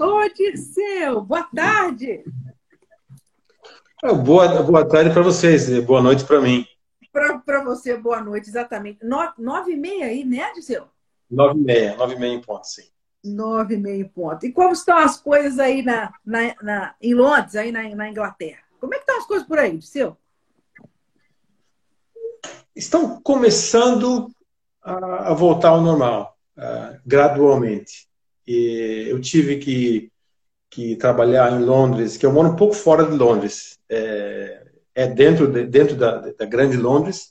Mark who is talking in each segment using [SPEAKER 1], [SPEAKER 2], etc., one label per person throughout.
[SPEAKER 1] Ô, Dirceu, boa tarde.
[SPEAKER 2] Boa, boa tarde para vocês, boa noite para mim.
[SPEAKER 1] Para você, boa noite, exatamente. No, nove e meia aí, né, Dirceu?
[SPEAKER 2] Nove e meia, nove e meia em ponto, sim.
[SPEAKER 1] Nove e meia em ponto. E como estão as coisas aí na, na, na em Londres, aí na, na, Inglaterra? Como é que estão as coisas por aí, Dirceu?
[SPEAKER 2] Estão começando a, a voltar ao normal, uh, gradualmente. E eu tive que, que trabalhar em Londres, que eu moro um pouco fora de Londres. É, é dentro, de, dentro da, da grande Londres,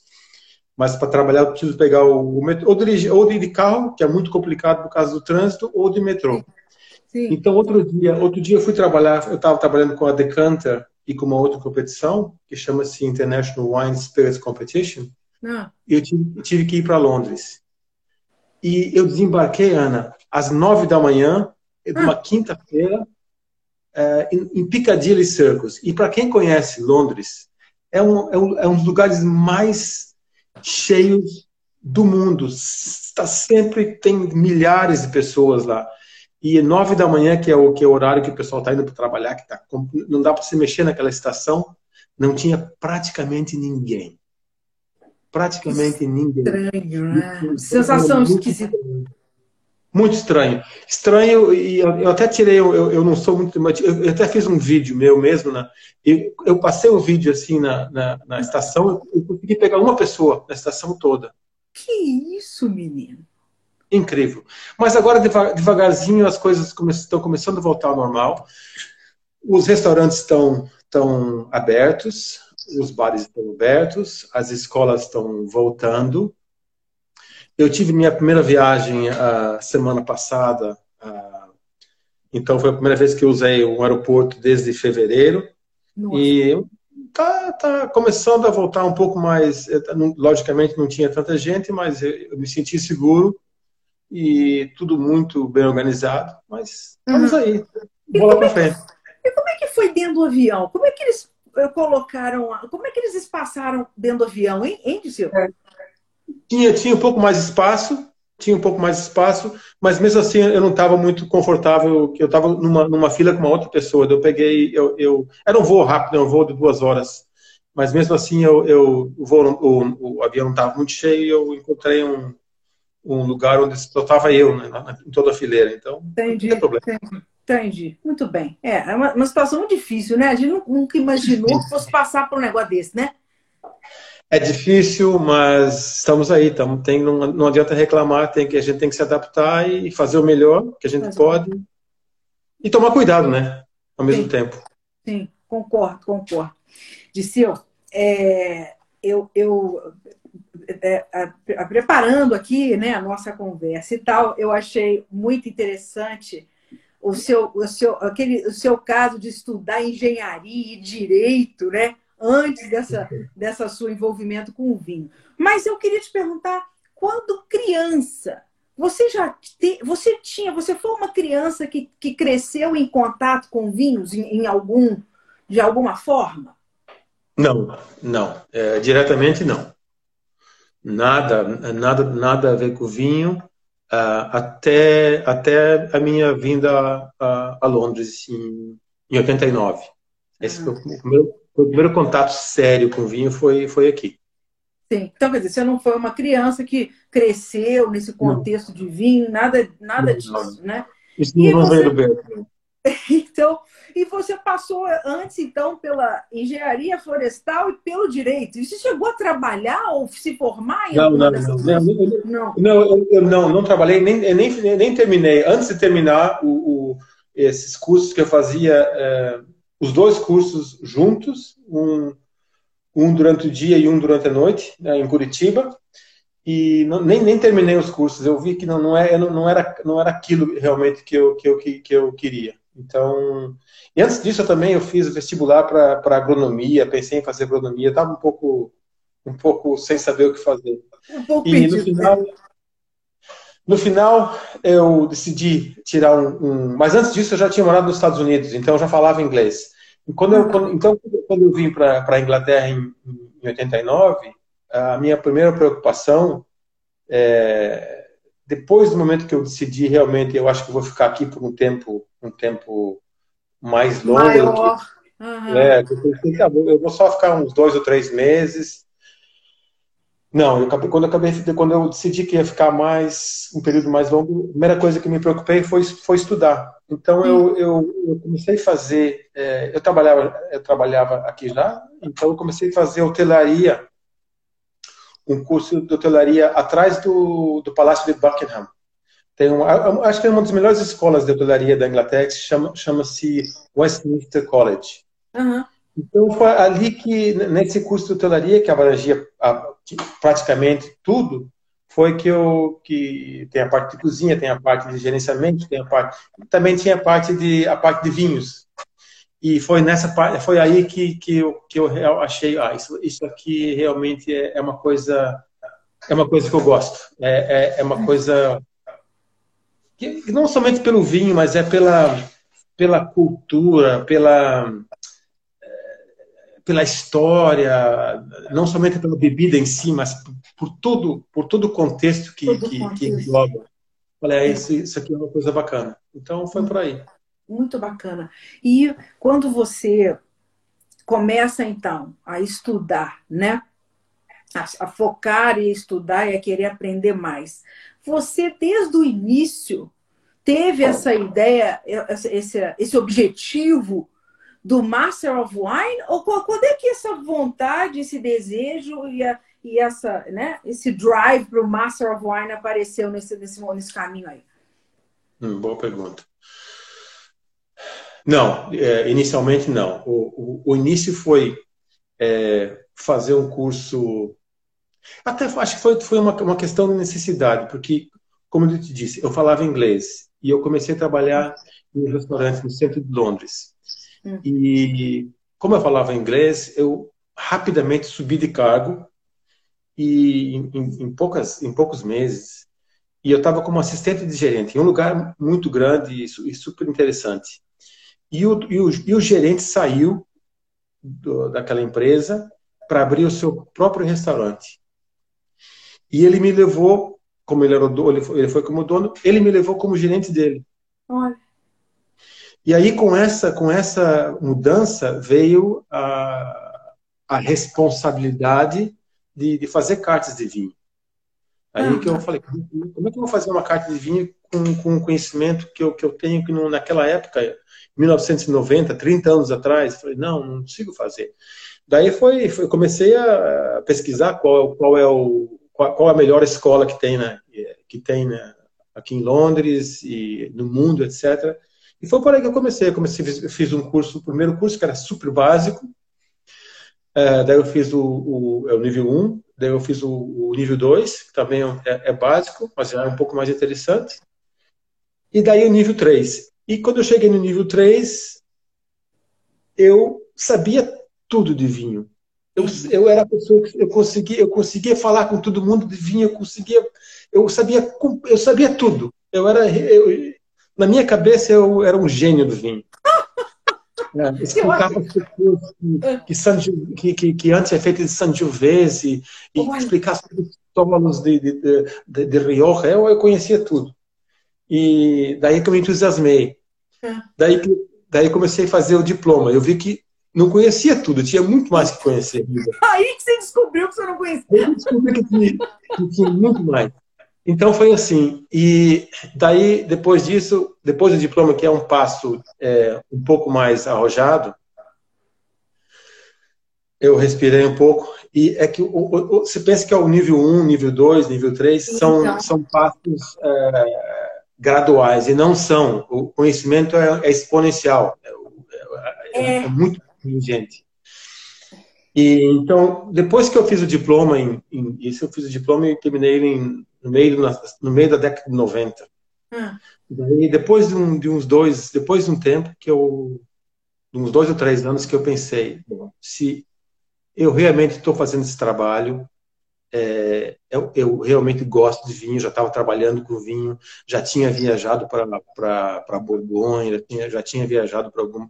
[SPEAKER 2] mas para trabalhar eu preciso pegar o, o metrô, ou, dirigir, ou de carro, que é muito complicado por causa do trânsito, ou de metrô. Sim. Então, outro dia, outro dia eu fui trabalhar, eu estava trabalhando com a Decanter e com uma outra competição, que chama-se International Wine Spirits Competition, ah. e eu tive, tive que ir para Londres. E eu desembarquei, Ana, às nove da manhã, de uma ah. quinta-feira, é, em Piccadilly Circus. E para quem conhece Londres, é um, é um, é um dos lugares mais cheios do mundo. Está sempre tem milhares de pessoas lá. E nove da manhã, que é o que é o horário que o pessoal está indo para trabalhar, que tá, não dá para se mexer naquela estação, não tinha praticamente ninguém. Praticamente ninguém.
[SPEAKER 1] Estranho, né? Sensação esquisita.
[SPEAKER 2] Muito estranho. Estranho, e eu, até tirei, eu, eu não sou muito. Eu, até fiz um vídeo meu mesmo, né? Eu, eu passei o um vídeo assim na, na, na estação, eu consegui pegar uma pessoa na estação toda.
[SPEAKER 1] Que isso, menino?
[SPEAKER 2] Incrível. Mas agora, devagarzinho, as coisas come, estão começando a voltar ao normal. Os restaurantes estão, estão abertos, os bares estão abertos, as escolas estão voltando. Eu tive minha primeira viagem a uh, semana passada, uh, então foi a primeira vez que eu usei um aeroporto desde fevereiro. Nossa. E tá, tá começando a voltar um pouco mais. Logicamente não tinha tanta gente, mas eu me senti seguro e tudo muito bem organizado. Mas vamos uhum. aí, bola para é frente.
[SPEAKER 1] E como é que foi dentro do avião? Como é que eles eh, colocaram, como é que eles passaram dentro do avião, hein, hein Gisele? É.
[SPEAKER 2] Tinha, tinha um pouco mais espaço, tinha um pouco mais espaço, mas mesmo assim eu não estava muito confortável, que eu estava numa, numa fila com uma outra pessoa. Eu peguei, eu, eu era um voo rápido, um voo de duas horas, mas mesmo assim eu, eu o, voo, o, o avião estava muito cheio eu encontrei um, um lugar onde só estava eu, né, em toda a fileira. Então,
[SPEAKER 1] entendi, não tem problema. Entendi. Entendi. Muito bem. É, é uma, uma situação muito difícil, né? A gente nunca imaginou que fosse passar por um negócio desse, né?
[SPEAKER 2] É difícil, mas estamos aí. Estamos, tem, não, não adianta reclamar, tem que, a gente tem que se adaptar e fazer o melhor que a gente pode. E tomar cuidado, né? Ao mesmo
[SPEAKER 1] Sim.
[SPEAKER 2] tempo.
[SPEAKER 1] Sim, concordo, concordo. Disseu, é, eu, eu é, a, a, preparando aqui né, a nossa conversa e tal, eu achei muito interessante o seu, o seu, aquele, o seu caso de estudar engenharia e direito, né? Antes dessa, dessa sua envolvimento com o vinho. Mas eu queria te perguntar, quando criança, você já te, você tinha, você foi uma criança que, que cresceu em contato com vinhos em, em algum, de alguma forma?
[SPEAKER 2] Não, não, é, diretamente não. Nada, nada, nada a ver com vinho. Uh, até, até a minha vinda a, a Londres em, em 89. Esse ah. foi o primeiro, o primeiro contato sério com vinho foi, foi aqui.
[SPEAKER 1] Sim. Então, quer dizer, você não foi uma criança que cresceu nesse contexto não. de vinho, nada, nada não, disso, não. né?
[SPEAKER 2] Isso não veio do Berto.
[SPEAKER 1] Então, e você passou antes, então, pela engenharia florestal e pelo direito. E você chegou a trabalhar ou se formar em
[SPEAKER 2] não, não, não, não, não, não, eu não, não trabalhei, nem, nem, nem terminei. Antes de terminar o, o esses cursos que eu fazia, é, os dois cursos juntos, um, um durante o dia e um durante a noite, né, em Curitiba, e não, nem, nem terminei os cursos. Eu vi que não, não, é, não, era, não era aquilo realmente que eu, que eu, que, que eu queria. Então, e antes disso eu também eu fiz vestibular para agronomia, pensei em fazer agronomia, estava um pouco, um pouco sem saber o que fazer.
[SPEAKER 1] Um pouco
[SPEAKER 2] e no final, no final, eu decidi tirar um, um, Mas antes disso, eu já tinha morado nos Estados Unidos, então eu já falava inglês. Quando eu, quando, então, quando eu vim para a Inglaterra em, em 89, a minha primeira preocupação é, depois do momento que eu decidi realmente, eu acho que vou ficar aqui por um tempo, um tempo mais longo. Maior. Que, uhum. é, eu vou só ficar uns dois ou três meses. Não, eu acabei, quando, eu acabei, quando eu decidi que ia ficar mais um período mais longo, a primeira coisa que me preocupei foi, foi estudar. Então eu, eu, eu comecei a fazer, é, eu trabalhava eu trabalhava aqui já, então eu comecei a fazer hotelaria um curso de hotelaria atrás do, do Palácio de Buckingham. Tem uma, acho que é uma das melhores escolas de hotelaria da Inglaterra, que chama, chama-se Westminster College. Uhum. Então, foi ali que, nesse curso de hotelaria, que abrangia praticamente tudo, foi que eu que tem a parte de cozinha, tem a parte de gerenciamento, tem a parte também tinha a parte de a parte de vinhos. E foi nessa foi aí que, que, eu, que eu achei, ah, isso, isso aqui realmente é, é uma coisa é uma coisa que eu gosto. É, é, é uma coisa que não somente pelo vinho, mas é pela pela cultura, pela pela história, não somente pela bebida em si, mas por, todo por todo o contexto que, todo que, contexto. que engloba. Olha, é, isso, isso aqui é uma coisa bacana. Então foi por aí
[SPEAKER 1] muito bacana. E quando você começa então a estudar, né? A, a, focar e estudar e a querer aprender mais. Você desde o início teve essa ideia, esse, esse objetivo do Master of Wine? Ou quando é que essa vontade, esse desejo e, a, e essa, né, esse drive para o Master of Wine apareceu nesse, nesse, nesse caminho aí?
[SPEAKER 2] Hum, boa pergunta. Não, é, inicialmente não. O, o, o, início foi é, fazer um curso. Até acho que foi, foi uma, uma questão de necessidade, porque, como eu te disse, eu falava inglês e eu comecei a trabalhar em um restaurante no centro de Londres. Hum. E, como eu falava inglês, eu rapidamente subi de cargo e em, em, poucas, em poucos meses e eu estava como assistente de gerente em um lugar muito grande e, e super interessante. E o, e o, e o gerente saiu do, daquela empresa para abrir o seu próprio restaurante. E ele me levou, como ele era o dono, ele foi, ele foi como dono, ele me levou como gerente dele. Olha. E aí com essa com essa mudança veio a, a responsabilidade de, de fazer cartas de vinho. Aí ah, que eu falei, como é que eu vou fazer uma carta de vinho com, com o conhecimento que eu, que eu tenho que não, naquela época 1990, 30 anos atrás. Falei, não, não consigo fazer. Daí foi, foi comecei a pesquisar qual, qual é o qual, qual, a melhor escola que tem, né, que tem né, aqui em Londres e no mundo, etc. E foi por aí que eu comecei. Eu comecei, fiz, um curso, o primeiro curso que era super básico. É, daí eu fiz o, o, é o nível 1, daí eu fiz o, o nível 2, que também é, é, básico, mas é um pouco mais interessante. E daí o nível 3. E quando eu cheguei no nível 3, eu sabia tudo de vinho. Eu, eu era a pessoa que eu conseguia, eu conseguia falar com todo mundo de vinho, eu conseguia, eu sabia, eu sabia tudo. Eu era, eu, na minha cabeça eu era um gênio do vinho. É, explicava as pessoas que, que, que, que, antes é feito de Sangiovese e, e explicar sobre os tômanos de, de, de, de Rioja, eu, eu conhecia tudo. E daí que eu me entusiasmei. É. Daí, daí comecei a fazer o diploma. Eu vi que não conhecia tudo, tinha muito mais que conhecer.
[SPEAKER 1] Aí que você descobriu que você não conhecia. Eu descobri que tinha,
[SPEAKER 2] que tinha muito mais. Então foi assim. E daí, depois disso, depois do diploma, que é um passo é, um pouco mais arrojado, eu respirei um pouco. E é que o, o, você pensa que é o nível 1, nível 2, nível 3, são, então. são passos. É, graduais e não são. O conhecimento é, é exponencial, é, é, é, é muito inteligente. E então, depois que eu fiz o diploma, em, em, isso eu fiz o diploma e terminei em, no, meio, no meio da década de 90. Hum. E depois de, um, de, uns dois, depois de um tempo que eu, de uns dois ou três anos que eu pensei, se eu realmente estou fazendo esse trabalho, é, eu, eu, realmente gosto de vinho, já estava trabalhando com vinho, já tinha viajado para Borgonha, já tinha, já tinha viajado para algum,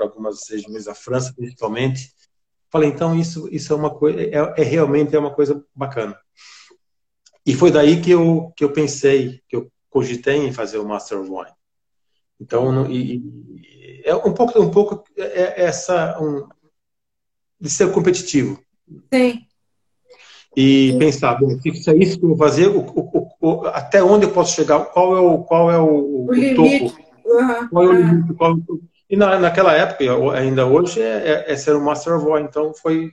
[SPEAKER 2] algumas regiões da França, principalmente. Falei, então isso, isso é uma coisa, é, é, realmente é uma coisa bacana. E foi daí que eu, que eu pensei, que eu cogitei em fazer o Master of Wine. Então, e, e, é um pouco, um pouco é, é essa um, de ser competitivo.
[SPEAKER 1] Sim.
[SPEAKER 2] E Sim. pensar, bom, se é isso que eu vou fazer, o, o, o, até onde eu posso chegar, qual é o, qual é o,
[SPEAKER 1] topo,
[SPEAKER 2] uhum. qual é o limite, qual, e na, naquela época, ainda hoje, é, é, é ser um Master of Wine. Então, foi,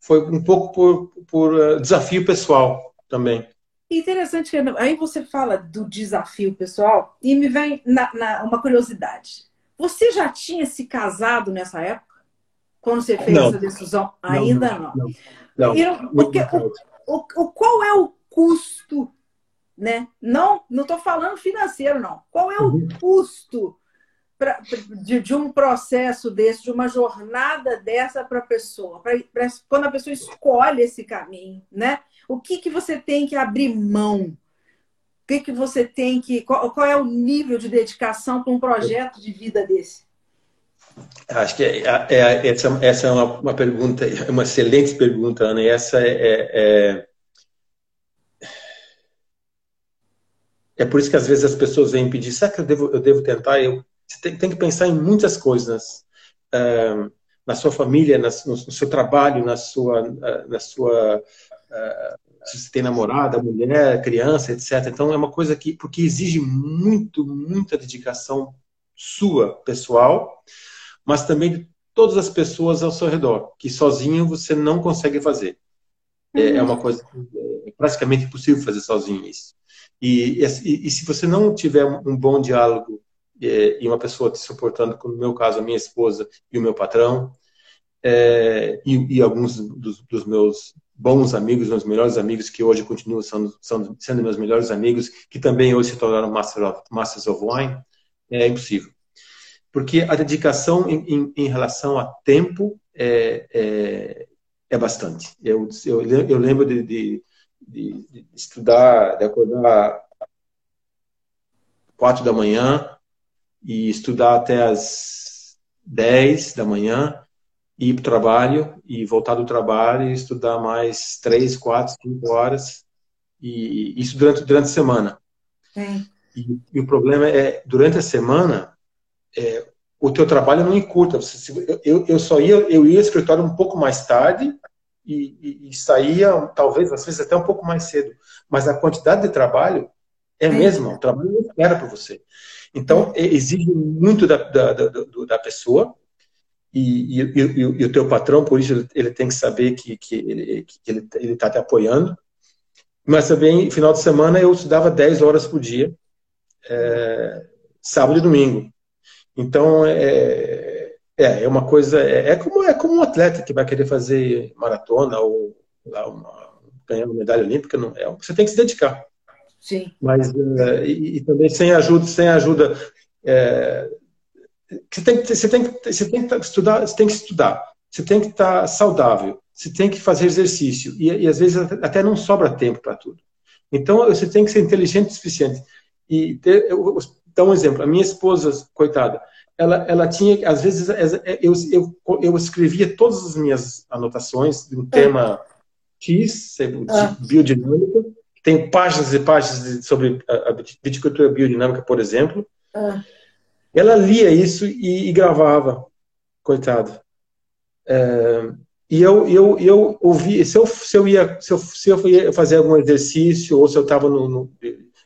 [SPEAKER 2] foi um pouco por, por uh, desafio pessoal também.
[SPEAKER 1] Interessante que aí você fala do desafio pessoal e me vem na, na, uma curiosidade. Você já tinha se casado nessa época? Quando você fez não. essa decisão? Ainda não. não. não. não. porque, o, o, qual é o custo, né? Não, não estou falando financeiro, não. Qual é o uhum. custo pra, de, de, um processo desse, de uma jornada dessa para a pessoa? Pra, pra, quando a pessoa escolhe esse caminho, né? O que, que você tem que abrir mão? O que, que você tem que. Qual, qual é o nível de dedicação para um projeto de vida desse?
[SPEAKER 2] Acho que é, é, é, essa, essa é uma, uma, pergunta, uma excelente pergunta, Ana. E essa é, é, é, é, por isso que às vezes as pessoas vêm pedir: será que eu devo, eu devo tentar? Eu, você tem, tem que pensar em muitas coisas. Uh, na sua família, na, no, no, seu trabalho, na sua, na sua se você tem namorada, mulher, criança, etc. Então é uma coisa que porque exige muito, muita dedicação sua pessoal, mas também de todas as pessoas ao seu redor, que sozinho você não consegue fazer. É, é uma coisa é praticamente impossível fazer sozinho isso. E, e, e se você não tiver um bom diálogo é, e uma pessoa te suportando, como no meu caso, a minha esposa e o meu patrão, é, e, e, alguns dos, dos, meus bons amigos, meus melhores amigos, que hoje continuam sendo, sendo, sendo meus melhores amigos, que também hoje se tornaram Master of, Masters of Wine, é impossível. Porque a dedicação em, em, em relação a tempo é, é, é bastante. Eu, eu, eu lembro de, de, de, de estudar, de acordar quatro da manhã e estudar até as dez da manhã ir para o trabalho e voltar do trabalho e estudar mais três, quatro, cinco horas e isso durante durante a semana. E, e, o problema é durante a semana é, o teu trabalho não encurta. Eu, eu só ia eu ia ao escritório um pouco mais tarde e, e, e, saía talvez às vezes até um pouco mais cedo, mas a quantidade de trabalho é a mesma. O trabalho não espera para você. Então exige muito da, da, da, da pessoa e, e, e, e, o teu patrão, por isso, ele tem que saber que, que ele está ele, ele tá te apoiando. Mas também, final de semana, eu estudava 10 horas por dia, é, sábado e domingo. Então, é, é, é uma coisa. É, é, como, é como um atleta que vai querer fazer maratona ou lá, uma, ganhar uma medalha olímpica. Não, é, você tem que se dedicar.
[SPEAKER 1] Sim.
[SPEAKER 2] Mas, é, e, e, também sem ajuda, sem ajuda é, você tem que, você tem que, você tem que estudar, você tem que estudar, você tem que estar saudável, você tem que fazer exercício e, e às vezes até não sobra tempo para tudo. Então você tem que ser inteligente o suficiente e ter, eu, dar um exemplo. A minha esposa, coitada, ela, ela tinha, às vezes, eu, eu, eu escrevia todas as minhas anotações de um tema X, ah. biodinâmica. Tem páginas e páginas sobre a, a viticultura biodinâmica, por exemplo. Ah. Ela lia isso e, e gravava, coitado. É, e eu, eu, eu ouvi, se eu, se eu ia, se eu, se eu ia fazer algum exercício, ou se eu estava no, no,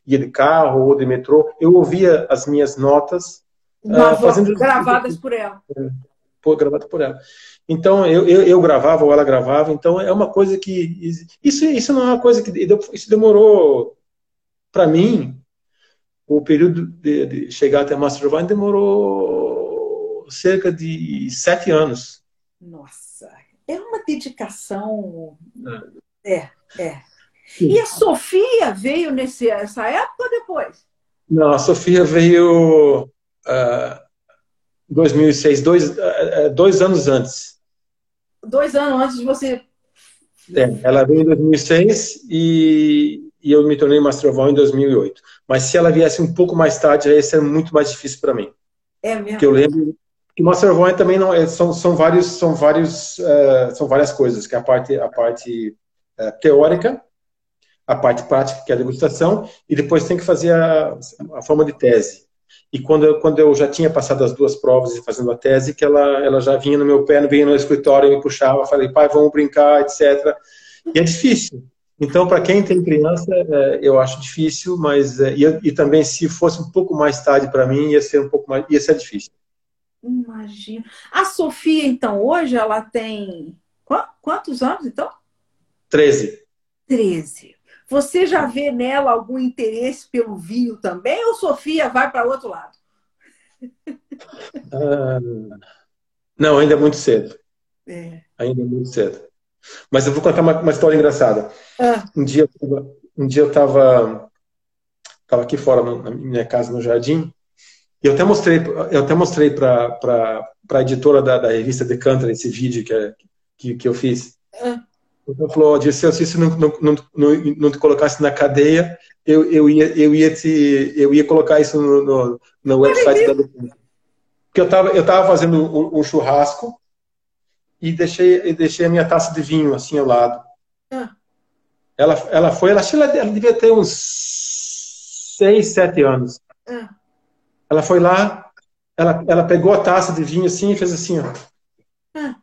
[SPEAKER 2] ia de carro ou de metrô, eu ouvia as minhas notas.
[SPEAKER 1] Uh, fazendo gravadas por ela. É,
[SPEAKER 2] por, gravado por ela. Então, eu, eu, eu, gravava ou ela gravava, então é uma coisa que. Isso, isso não é uma coisa que. Isso demorou, para mim, o período de, de chegar até Wine demorou cerca de sete anos.
[SPEAKER 1] Nossa, é uma dedicação. É, é. é. E a Sofia veio nessa época ou depois?
[SPEAKER 2] Não, a Sofia veio uh, 2006, dois, uh, dois anos antes.
[SPEAKER 1] Dois anos antes de você.
[SPEAKER 2] É, ela veio em 2006 e e eu me tornei Master of All em 2008. Mas se ela viesse um pouco mais tarde, aí seria muito mais difícil para mim.
[SPEAKER 1] É mesmo?
[SPEAKER 2] Porque eu lembro que Master of All também não é, são, são vários são vários uh, são várias coisas, que é a parte a parte uh, teórica, a parte prática, que é a degustação, e depois tem que fazer a, a forma de tese. E quando eu, quando eu já tinha passado as duas provas e fazendo a tese, que ela, ela já vinha no meu pé, vinha no escritório, me puxava, falei, pai, vamos brincar, etc. E é difícil. Então, para quem tem criança, é, eu acho difícil, mas é, e, também se fosse um pouco mais tarde para mim, ia ser um pouco mais, ia ser difícil.
[SPEAKER 1] Imagina. A Sofia, então, hoje ela tem quantos anos, então?
[SPEAKER 2] Treze.
[SPEAKER 1] Treze. Você já vê nela algum interesse pelo vinho também ou Sofia vai para outro lado?
[SPEAKER 2] Ah, não, ainda é muito cedo. É. Ainda é muito cedo. Mas eu vou contar uma, uma história engraçada. Ah. Um dia, um dia eu estava tava aqui fora na minha casa no jardim e eu até mostrei eu até mostrei para a editora da, da revista Decanter esse vídeo que, é, que, que eu fiz. Ah. Então falou, Dirceu, se isso não, não, não, não, te colocasse na cadeia, eu, eu, ia, eu, ia, te, eu ia colocar isso no, no, no website da Porque eu estava eu tava fazendo um, um, churrasco e deixei, deixei a minha taça de vinho assim ao lado. Ah. Ela, ela foi, ela, ela, ela devia ter uns seis, sete anos. Ah. Ela foi lá, ela, ela pegou a taça de vinho assim e fez assim, ó. Ah.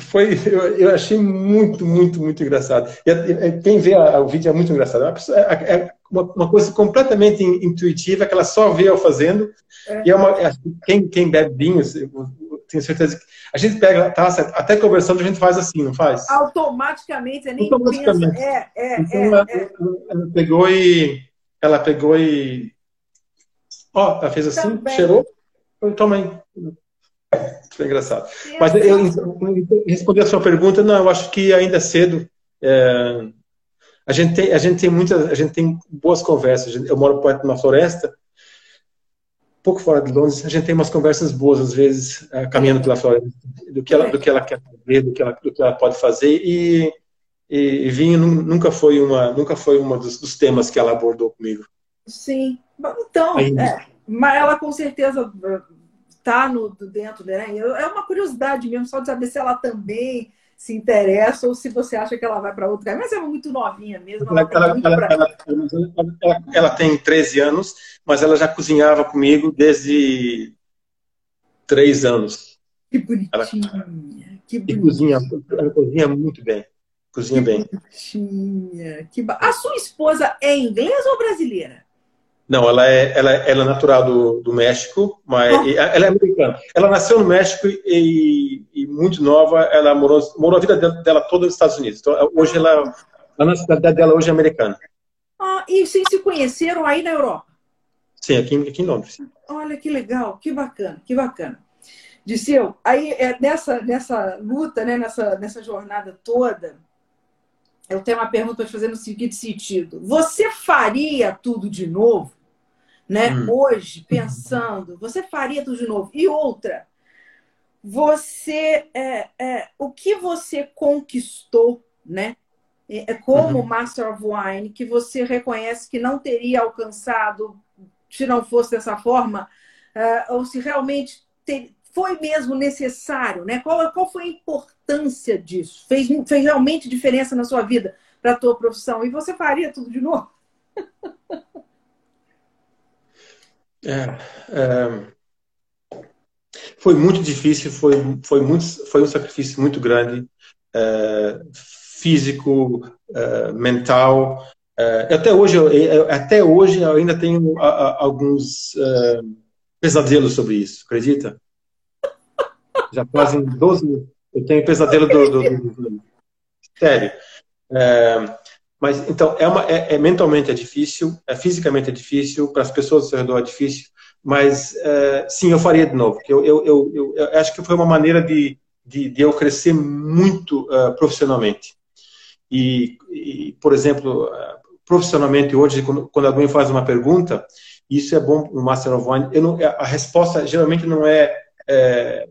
[SPEAKER 2] Foi, eu, eu, achei muito, muito, muito engraçado. E, quem vê a, o vídeo é muito engraçado. É, é, é uma, uma, coisa completamente intuitiva que ela só vê eu fazendo. É. E é uma, é, quem, quem bebe vinho, tenho certeza que a gente pega a taça, até conversando a gente faz assim, não faz?
[SPEAKER 1] Automaticamente, é nem Automaticamente. pensa. É, é, então,
[SPEAKER 2] ela, ela, pegou e ela pegou e ó, ela fez assim, Também. cheirou Toma aí. Foi engraçado. Mas eu, eu responder a sua pergunta, não, eu acho que ainda é cedo. É, a gente tem, a gente tem muitas, a gente tem boas conversas. Eu moro perto de uma floresta, pouco fora de Londres. A gente tem umas conversas boas às vezes, é, caminhando pela floresta, do que ela, do que ela quer fazer, do que ela, do que ela pode fazer. E, e, e vinho nunca foi uma, nunca foi uma dos, dos temas que ela abordou comigo.
[SPEAKER 1] Sim. Então, é, mas ela com certeza está no dentro, né? É uma curiosidade mesmo, só de saber se ela também se interessa ou se você acha que ela vai para outro caminho. Mas é muito novinha mesmo. Ela, ela,
[SPEAKER 2] ela, ela, tem 13 anos, mas ela já cozinhava comigo desde 3 anos.
[SPEAKER 1] Que bonitinha. que bonitinha.
[SPEAKER 2] E cozinha, ela cozinha muito bem. Cozinha
[SPEAKER 1] que
[SPEAKER 2] bem.
[SPEAKER 1] Bonitinha. Que ba... A sua esposa é inglesa ou brasileira?
[SPEAKER 2] Não, ela é, ela, ela é natural do, do México, mas oh. ela é americana. Ela nasceu no México e, e muito nova, ela morou, morou a vida dela toda nos Estados Unidos. Então, hoje ela, a nacionalidade dela hoje é americana.
[SPEAKER 1] Ah, e vocês se conheceram aí na Europa?
[SPEAKER 2] Sim, aqui, aqui em Londres.
[SPEAKER 1] Olha que legal, que bacana, que bacana. Disseu, aí é, nessa, nessa luta, né, nessa, nessa jornada toda, eu tenho uma pergunta para fazer no seguinte sentido. Você faria tudo de novo? Né? Hum. Hoje, pensando, você faria tudo de novo. E outra, você, é, é, o que você conquistou, né? É, é como uhum. Master of Wine, que você reconhece que não teria alcançado se não fosse dessa forma, uh, ou se realmente ter, foi mesmo necessário, né? Qual, qual foi a importância disso? Fez, fez realmente diferença na sua vida, para a tua profissão? E você faria tudo de novo?
[SPEAKER 2] É, é, foi muito difícil, foi, foi, muito, foi um sacrifício muito grande, é, físico, é, mental. É, até hoje, eu, até hoje eu ainda tenho a, a, alguns é, pesadelos sobre isso, acredita? Já fazem 12 eu tenho pesadelo do, do, do, do sério. É, mas então é, uma, é, é, mentalmente é difícil, é fisicamente é difícil, para as pessoas ao seu redor é difícil, mas é, sim, eu faria de novo. Eu, eu, eu, eu, eu acho que foi uma maneira de, de, de eu crescer muito uh, profissionalmente. E, e, por exemplo, uh, profissionalmente hoje, quando, quando, alguém faz uma pergunta, isso é bom no Master of Wine, não, a resposta geralmente não é, é,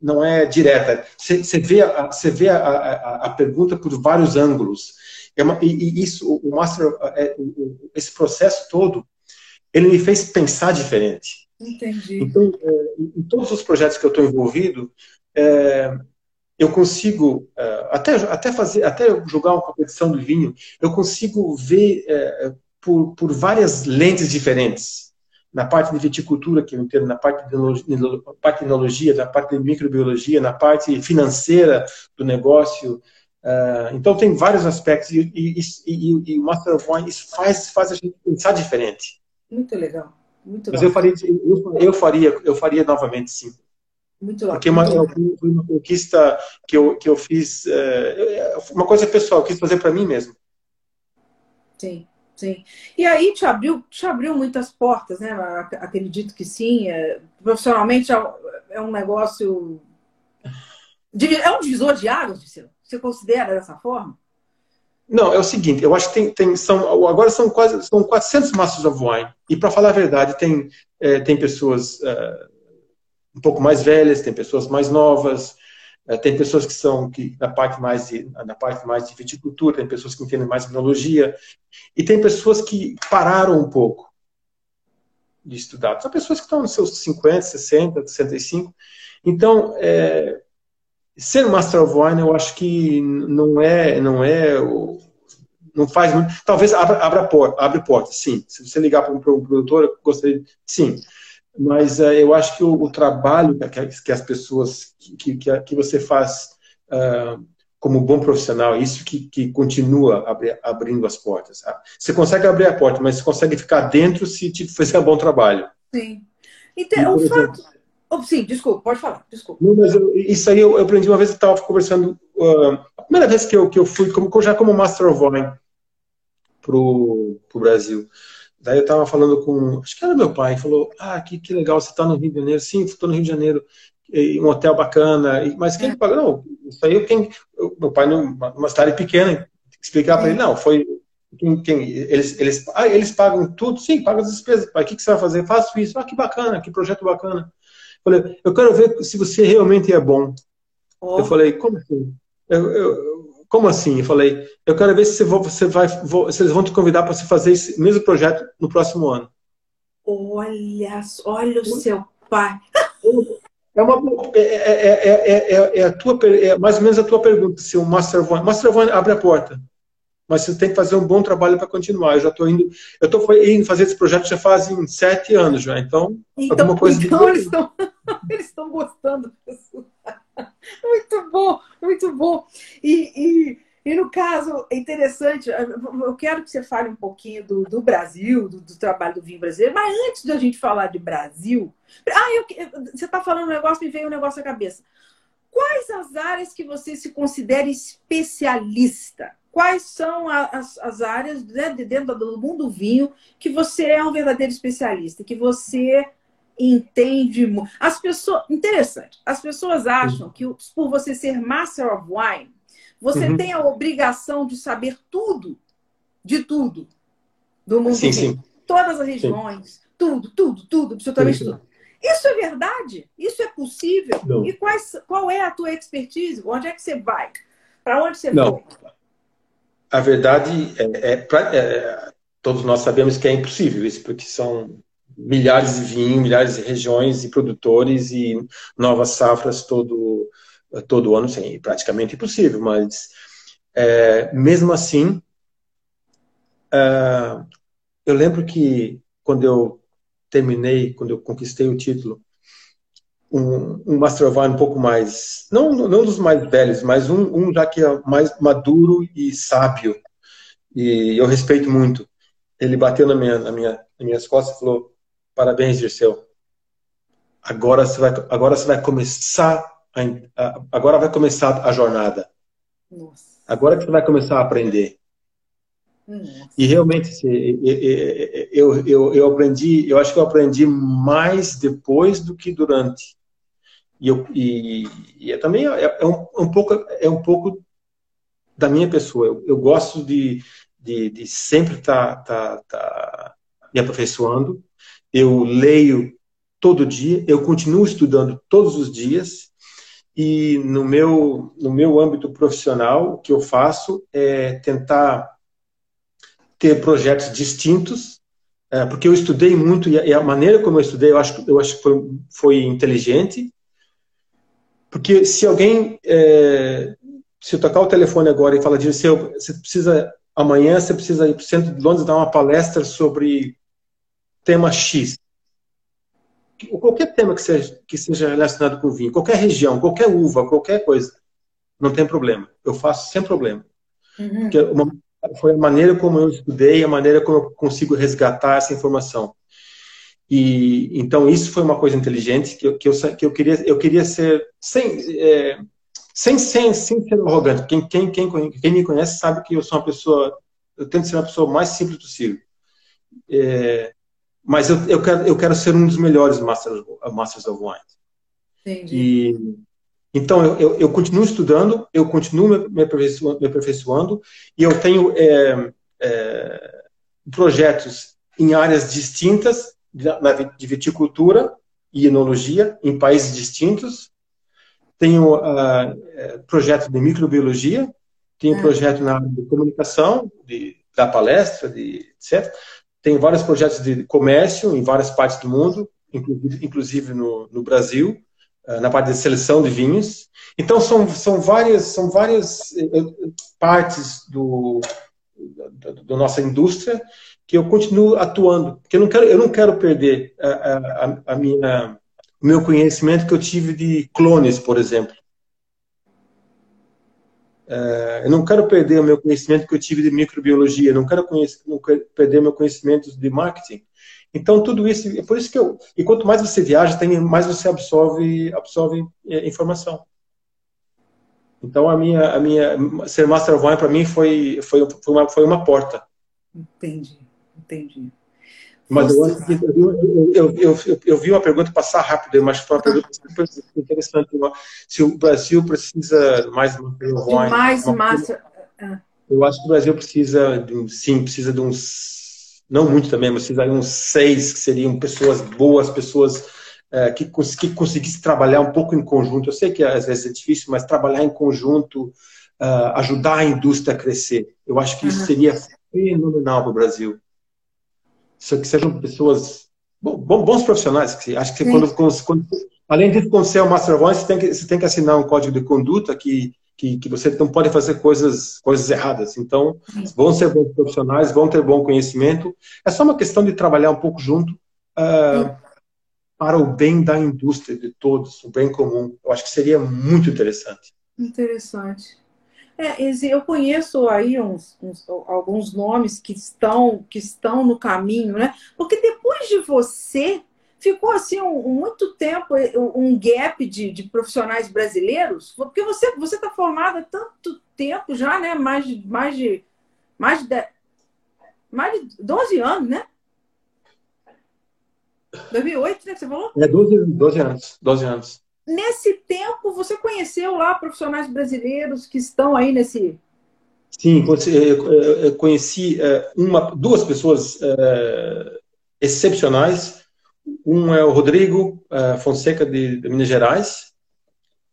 [SPEAKER 2] não é direta. Você vê, a, vê a, a, a pergunta por vários ângulos. É e, isso, o Master, é, esse processo todo, ele me fez pensar diferente.
[SPEAKER 1] Entendi.
[SPEAKER 2] Então, é, em todos os projetos que eu estou envolvido, eu consigo até até fazer até jogar uma competição do vinho, eu consigo ver por, por várias lentes diferentes. Na parte de viticultura, que eu entendo, na parte de tecnologia, na parte de microbiologia, na parte financeira do negócio. Uh, então, tem vários aspectos e, e, e, e o Master of Wine isso faz, faz a gente pensar diferente.
[SPEAKER 1] Muito legal. Muito
[SPEAKER 2] Mas eu faria, eu, faria, eu faria novamente, sim.
[SPEAKER 1] Muito legal.
[SPEAKER 2] Porque uma, foi uma conquista que eu, que eu fiz, uh, uma coisa pessoal, eu quis fazer para mim mesmo.
[SPEAKER 1] Sim. Sim. E aí te abriu, te abriu muitas portas, né? Acredito que sim. É, profissionalmente é, é um negócio. É um divisor de águas, Você considera dessa forma?
[SPEAKER 2] Não, é o seguinte, eu acho que tem, tem são, agora são quase são 400 Masters of Wine. E para falar a verdade, tem, é, tem pessoas é, um pouco mais velhas, tem pessoas mais novas, é, tem pessoas que são que na parte mais de, na parte mais de viticultura, tem pessoas que entendem mais biologia e tem pessoas que pararam um pouco de estudar. São pessoas que estão nos seus 50, 60, 65. Então, é, ser Master of Wine, eu acho que não é, não é, não faz muito. Talvez abra, abra porta, abre porta, sim. Se você ligar para um, produtor, eu gostaria, sim mas uh, eu acho que o, o trabalho que, que, as pessoas, que, que, que você faz uh, como bom profissional, isso que, que continua abri, abrindo as portas. Você consegue abrir a porta, mas você consegue ficar dentro se tipo, fizer um bom trabalho.
[SPEAKER 1] Sim. Então, o fato... Oh, sim, desculpa, pode falar, desculpa.
[SPEAKER 2] Não, eu, isso aí eu, eu, aprendi uma vez, eu estava conversando, uh, a primeira vez que eu, que eu fui, como, já como Master of Wine, para o Brasil. Daí eu estava falando com, acho que era meu pai, falou, ah, que, que legal, você está no Rio de Janeiro. Sim, estou no Rio de Janeiro, um hotel bacana. Mas quem que pagou? Não, isso aí quem, meu pai numa, numa cidade pequena, explicar para ele, não, foi quem, quem, eles, eles, ah, eles pagam tudo? Sim, pagam as despesas. Pai, o que, que você vai fazer? Faço isso. Ah, que bacana, que projeto bacana. Eu falei, eu quero ver se você realmente é bom. Oh. Eu falei, como assim? Eu, eu, como assim? Eu falei, eu quero ver se você vai, se eles vão te convidar para você fazer esse mesmo projeto no próximo ano.
[SPEAKER 1] Olha, olha o seu pai.
[SPEAKER 2] É, uma, é, é, é, é, a tua, é mais ou menos a tua pergunta, se o Master One, Master One abre a porta, mas você tem que fazer um bom trabalho para continuar. Eu já estou indo, eu estou indo fazer esse projeto já fazem sete anos já, então,
[SPEAKER 1] então alguma coisa. Então eles estão, eles estão gostando. Muito bom, muito bom. E, e, e, no caso, é interessante, eu quero que você fale um pouquinho do, do Brasil, do, do, trabalho do vinho brasileiro, mas antes de a gente falar de Brasil, ah, eu, você está falando um negócio, me veio um negócio à cabeça. Quais as áreas que você se considera especialista? Quais são as, as áreas né, dentro do mundo vinho que você é um verdadeiro especialista, que você entende muito. As pessoas, interessante, as pessoas acham que por você ser Master of Wine, você uhum. tem a obrigação de saber tudo, de tudo, do mundo sim, sim. Todas as regiões, sim. tudo, tudo, tudo, absolutamente sim, tudo. Isso é verdade? Isso é possível? Não. E quais, qual é a tua expertise? Onde é que você vai? Para onde você Não. foi?
[SPEAKER 2] A verdade é, é, é, todos nós sabemos que é impossível isso, porque são milhares de vinhos, milhares de regiões e produtores e novas safras todo, todo ano, sim, praticamente impossível, mas é, mesmo assim, é, eu lembro que quando eu terminei, quando eu conquistei o título, um, um Master of Wine um pouco mais, não, não dos mais velhos, mas um, um já que é mais maduro e sábio, e eu respeito muito. Ele bateu na minha, na minha, nas minhas costas e falou: Parabéns, Dirceu. Agora você vai, agora você vai começar a, agora vai começar a jornada. Nossa. Agora que você vai começar a aprender. Nossa. E realmente eu, eu, eu aprendi, eu acho que eu aprendi mais depois do que durante. E, eu, e, e também é, é, um, um, pouco é um pouco da minha pessoa. Eu, eu gosto de, de, de sempre estar tá, tá, tá me aperfeiçoando eu leio todo dia, eu continuo estudando todos os dias e no meu no meu âmbito profissional o que eu faço é tentar ter projetos distintos é, porque eu estudei muito e a, e a, maneira como eu estudei, eu acho, eu acho que foi, foi inteligente. Porque se alguém, é, se eu tocar o telefone agora e falar de você, você precisa, amanhã você precisa ir para o centro de Londres dar uma palestra sobre tema X. Qualquer tema que seja, que seja relacionado com vinho, qualquer região, qualquer uva, qualquer coisa, não tem problema. Eu faço sem problema. Uhum. Porque uma, foi a maneira como eu estudei, a maneira como eu consigo resgatar essa informação. E então isso foi uma coisa inteligente que eu, que eu, que eu queria eu queria ser sem é, sem, sem, sem ser arrogante. Quem, quem, quem, quem me conhece sabe que eu sou uma pessoa eu tento ser uma pessoa mais simples possível. É, mas eu, eu, quero, eu quero ser um dos melhores Masters, Masters of Wine. Entendi. E, então, eu, eu, eu, continuo estudando, eu continuo me aperfeiçoando, me aperfeiçoando e eu tenho é, é, projetos em áreas distintas de viticultura e enologia em países distintos. Tenho uh, projeto de microbiologia, tenho é. projeto na área de comunicação, de, da palestra, de, etc. Tenho vários projetos de comércio em várias partes do mundo, inclusive, inclusive no, no Brasil. Eh, na parte de seleção de vinhos. Então são, são várias são várias eh, eh, partes do da nossa indústria que eu continuo atuando, porque eu não quero eu não quero perder a, a, a minha o meu conhecimento que eu tive de clones, por exemplo. eu não quero perder o meu conhecimento que eu tive de microbiologia, não quero, conhecer, não quero perder meu conhecimento de marketing. Então, tudo isso, é por isso que eu. E quanto mais você viaja, tem, mais você absorve, absorve é, informação. Então, a minha, a minha ser Master of Wine para mim foi, foi, foi, uma, foi uma porta.
[SPEAKER 1] Entendi, entendi.
[SPEAKER 2] Mas eu, eu, eu, eu, vi uma pergunta passar rápido, mas foi uma pergunta super interessante. Se o Brasil precisa mais
[SPEAKER 1] Wine. Mais Master.
[SPEAKER 2] Ah. Eu acho que o Brasil precisa, de, sim, precisa de uns não muito também, mas precisaria uns seis, que seriam pessoas boas, pessoas é, que, que conseguissem trabalhar um pouco em conjunto. Eu sei que às vezes é difícil, mas trabalhar em conjunto, uh, ajudar a indústria a crescer. Eu acho que isso seria fenomenal para o Brasil. Que sejam pessoas, bom, bons profissionais. Que acho que quando, quando, além de quando você é o Master Voice, você tem, que, você tem que assinar um código de conduta que que, que você não pode fazer coisas, coisas erradas. Então, vão ser bons profissionais, vão ter bom conhecimento. É só uma questão de trabalhar um pouco junto uh, para o bem da indústria, de todos, o bem comum. Eu acho que seria muito interessante.
[SPEAKER 1] Interessante. É, eu conheço aí uns, uns, alguns nomes que estão, que estão no caminho, né? Porque depois de você ficou assim um, muito tempo um gap de, de, profissionais brasileiros, porque você você está formada há tanto tempo já, né? Mais de mais de mais de, mais de 12 anos, né? 2008, né? Você falou?
[SPEAKER 2] É 12, 12 anos, 12 anos.
[SPEAKER 1] Nesse tempo, você conheceu lá profissionais brasileiros que estão aí nesse
[SPEAKER 2] Sim, conheci é, uma, duas pessoas excepcionais um é o Rodrigo Fonseca, de, Minas Gerais,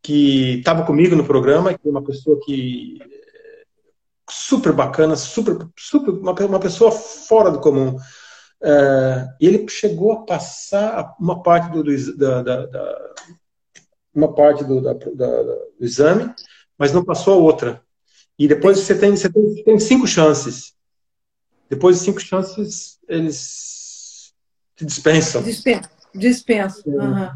[SPEAKER 2] que estava comigo no programa, que é uma pessoa que super bacana, super, super uma, pessoa fora do comum. E ele chegou a passar uma parte do, da, da, uma parte do, da, do exame, mas não passou a outra. E depois você tem, você tem, tem cinco chances. Depois de cinco chances, eles te dispensam.
[SPEAKER 1] Dispensa. Dispensa. Uhum.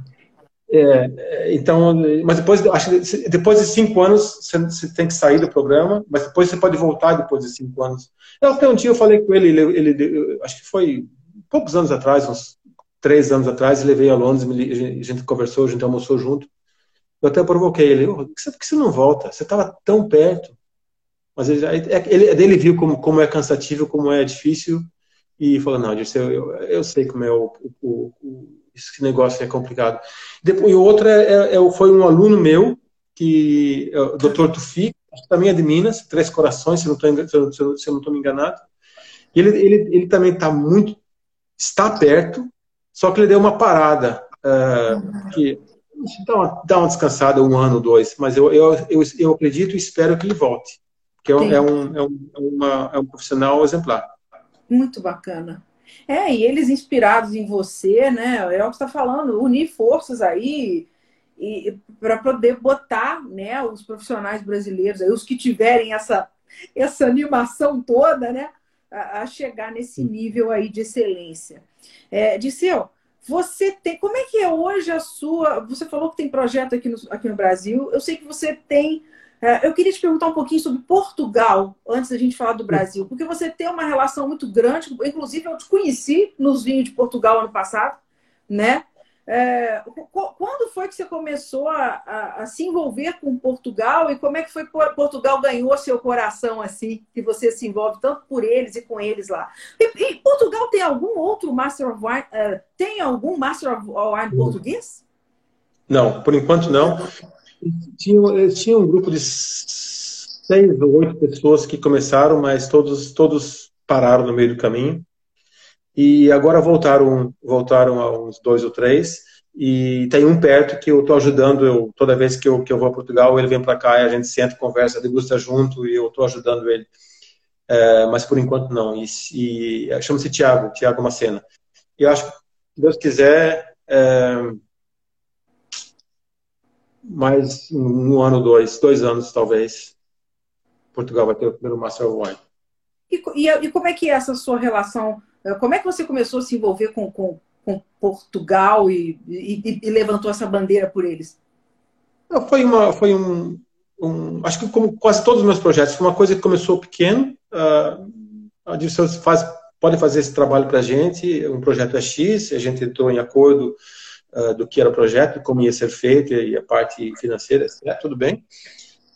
[SPEAKER 2] É, então, mas depois, acho depois de cinco anos você, tem que sair do programa, mas depois você pode voltar depois de cinco anos. Eu, até um dia eu falei com ele, ele, ele acho que foi poucos anos atrás, uns três anos atrás, ele veio a Londres, a gente conversou, a gente almoçou junto. Eu até provoquei ele, oh, por que você não volta? Você estava tão perto. Mas ele, ele, ele viu como, como é cansativo, como é difícil, e falou, não, eu, eu, eu sei como é o, o, o, esse negócio é complicado. Depois, e outro é, é, é foi um aluno meu, que é o Dr. Tufi, também é de Minas, Três Corações, se não estou me enganado. E ele, ele, ele também está muito, está perto, só que ele deu uma parada, uh, que dá uma, dá uma descansada um ano, dois, mas eu, eu, eu, eu acredito e espero que ele volte, que é, é, um, é, um, é, uma, é um profissional exemplar.
[SPEAKER 1] Muito bacana. É, e eles inspirados em você, né? É o que está falando, unir forças aí e para poder botar, né, os profissionais brasileiros, aí, os que tiverem essa essa animação toda, né, a, a chegar nesse nível aí de excelência. É, Disseu, você tem. Como é que é hoje a sua. Você falou que tem projeto aqui no, aqui no Brasil. Eu sei que você tem. É, eu queria te perguntar um pouquinho sobre Portugal, antes da gente falar do Brasil, porque você tem uma relação muito grande, inclusive eu te conheci nos vinhos de Portugal ano passado, né? É, quando foi que você começou a, a, a, se envolver com Portugal e como é que foi que Portugal ganhou seu coração assim, que você se envolve tanto por eles e com eles lá? E, e Portugal tem algum outro Master of Wine? Uh, tem algum Master of Wine português?
[SPEAKER 2] Não, por enquanto não. Tinha, tinha um grupo de seis ou oito pessoas que começaram, mas todos, todos pararam no meio do caminho. E agora voltaram, voltaram a uns dois ou três. E tem um perto que eu estou ajudando. Eu, toda vez que eu, que eu vou a Portugal, ele vem para cá e a gente senta, conversa, degusta junto e eu estou ajudando ele. É, mas por enquanto não. E, e chama-se Tiago, Tiago Macena. E eu acho que, se Deus quiser, é, mais um ano, dois, dois anos talvez, Portugal vai ter o primeiro Master of Wine.
[SPEAKER 1] E, e, e como é que é essa sua relação como é que você começou a se envolver com, com, com Portugal e, e, e, levantou essa bandeira por eles?
[SPEAKER 2] Foi uma, foi um, um, acho que como quase todos os meus projetos, foi uma coisa que começou pequeno. Uh, a direção faz, pode fazer esse trabalho para a gente. Um projeto é X, a gente entrou em acordo uh, do que era o projeto, como ia ser feito e a parte financeira, é, tudo bem.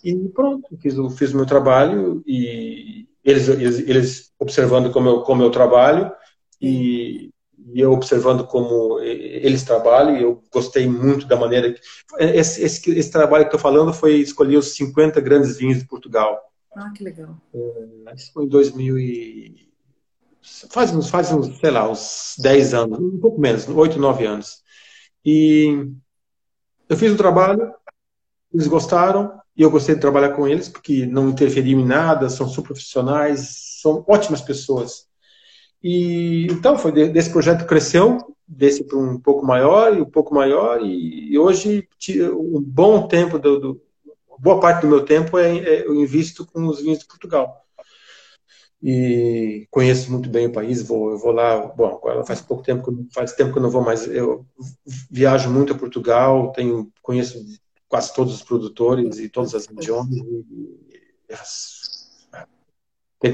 [SPEAKER 2] E pronto, fiz fiz o meu trabalho e eles, eles, eles observando como eu, como eu trabalho e, e, eu observando como eles trabalham. Eu gostei muito da maneira que. Esse, esse, esse trabalho que estou falando foi escolher os 50 grandes vinhos de Portugal.
[SPEAKER 1] Ah, que legal.
[SPEAKER 2] É, isso foi em 2000 e... Faz uns, faz uns, sei lá, uns 10 anos, um pouco menos, 8, 9 anos. E eu fiz o trabalho, eles gostaram, e eu gostei de trabalhar com eles, porque não interferiam em nada, são super profissionais, são ótimas pessoas. E então foi desse projeto cresceu, desse para um pouco maior e um pouco maior e, hoje um bom tempo do, do, boa parte do meu tempo é, é, eu invisto com os vinhos de Portugal e conheço muito bem o país vou eu vou lá bom agora faz pouco tempo faz tempo que eu não vou mais eu viajo muito a Portugal tenho conheço quase todos os produtores e todas as regiões.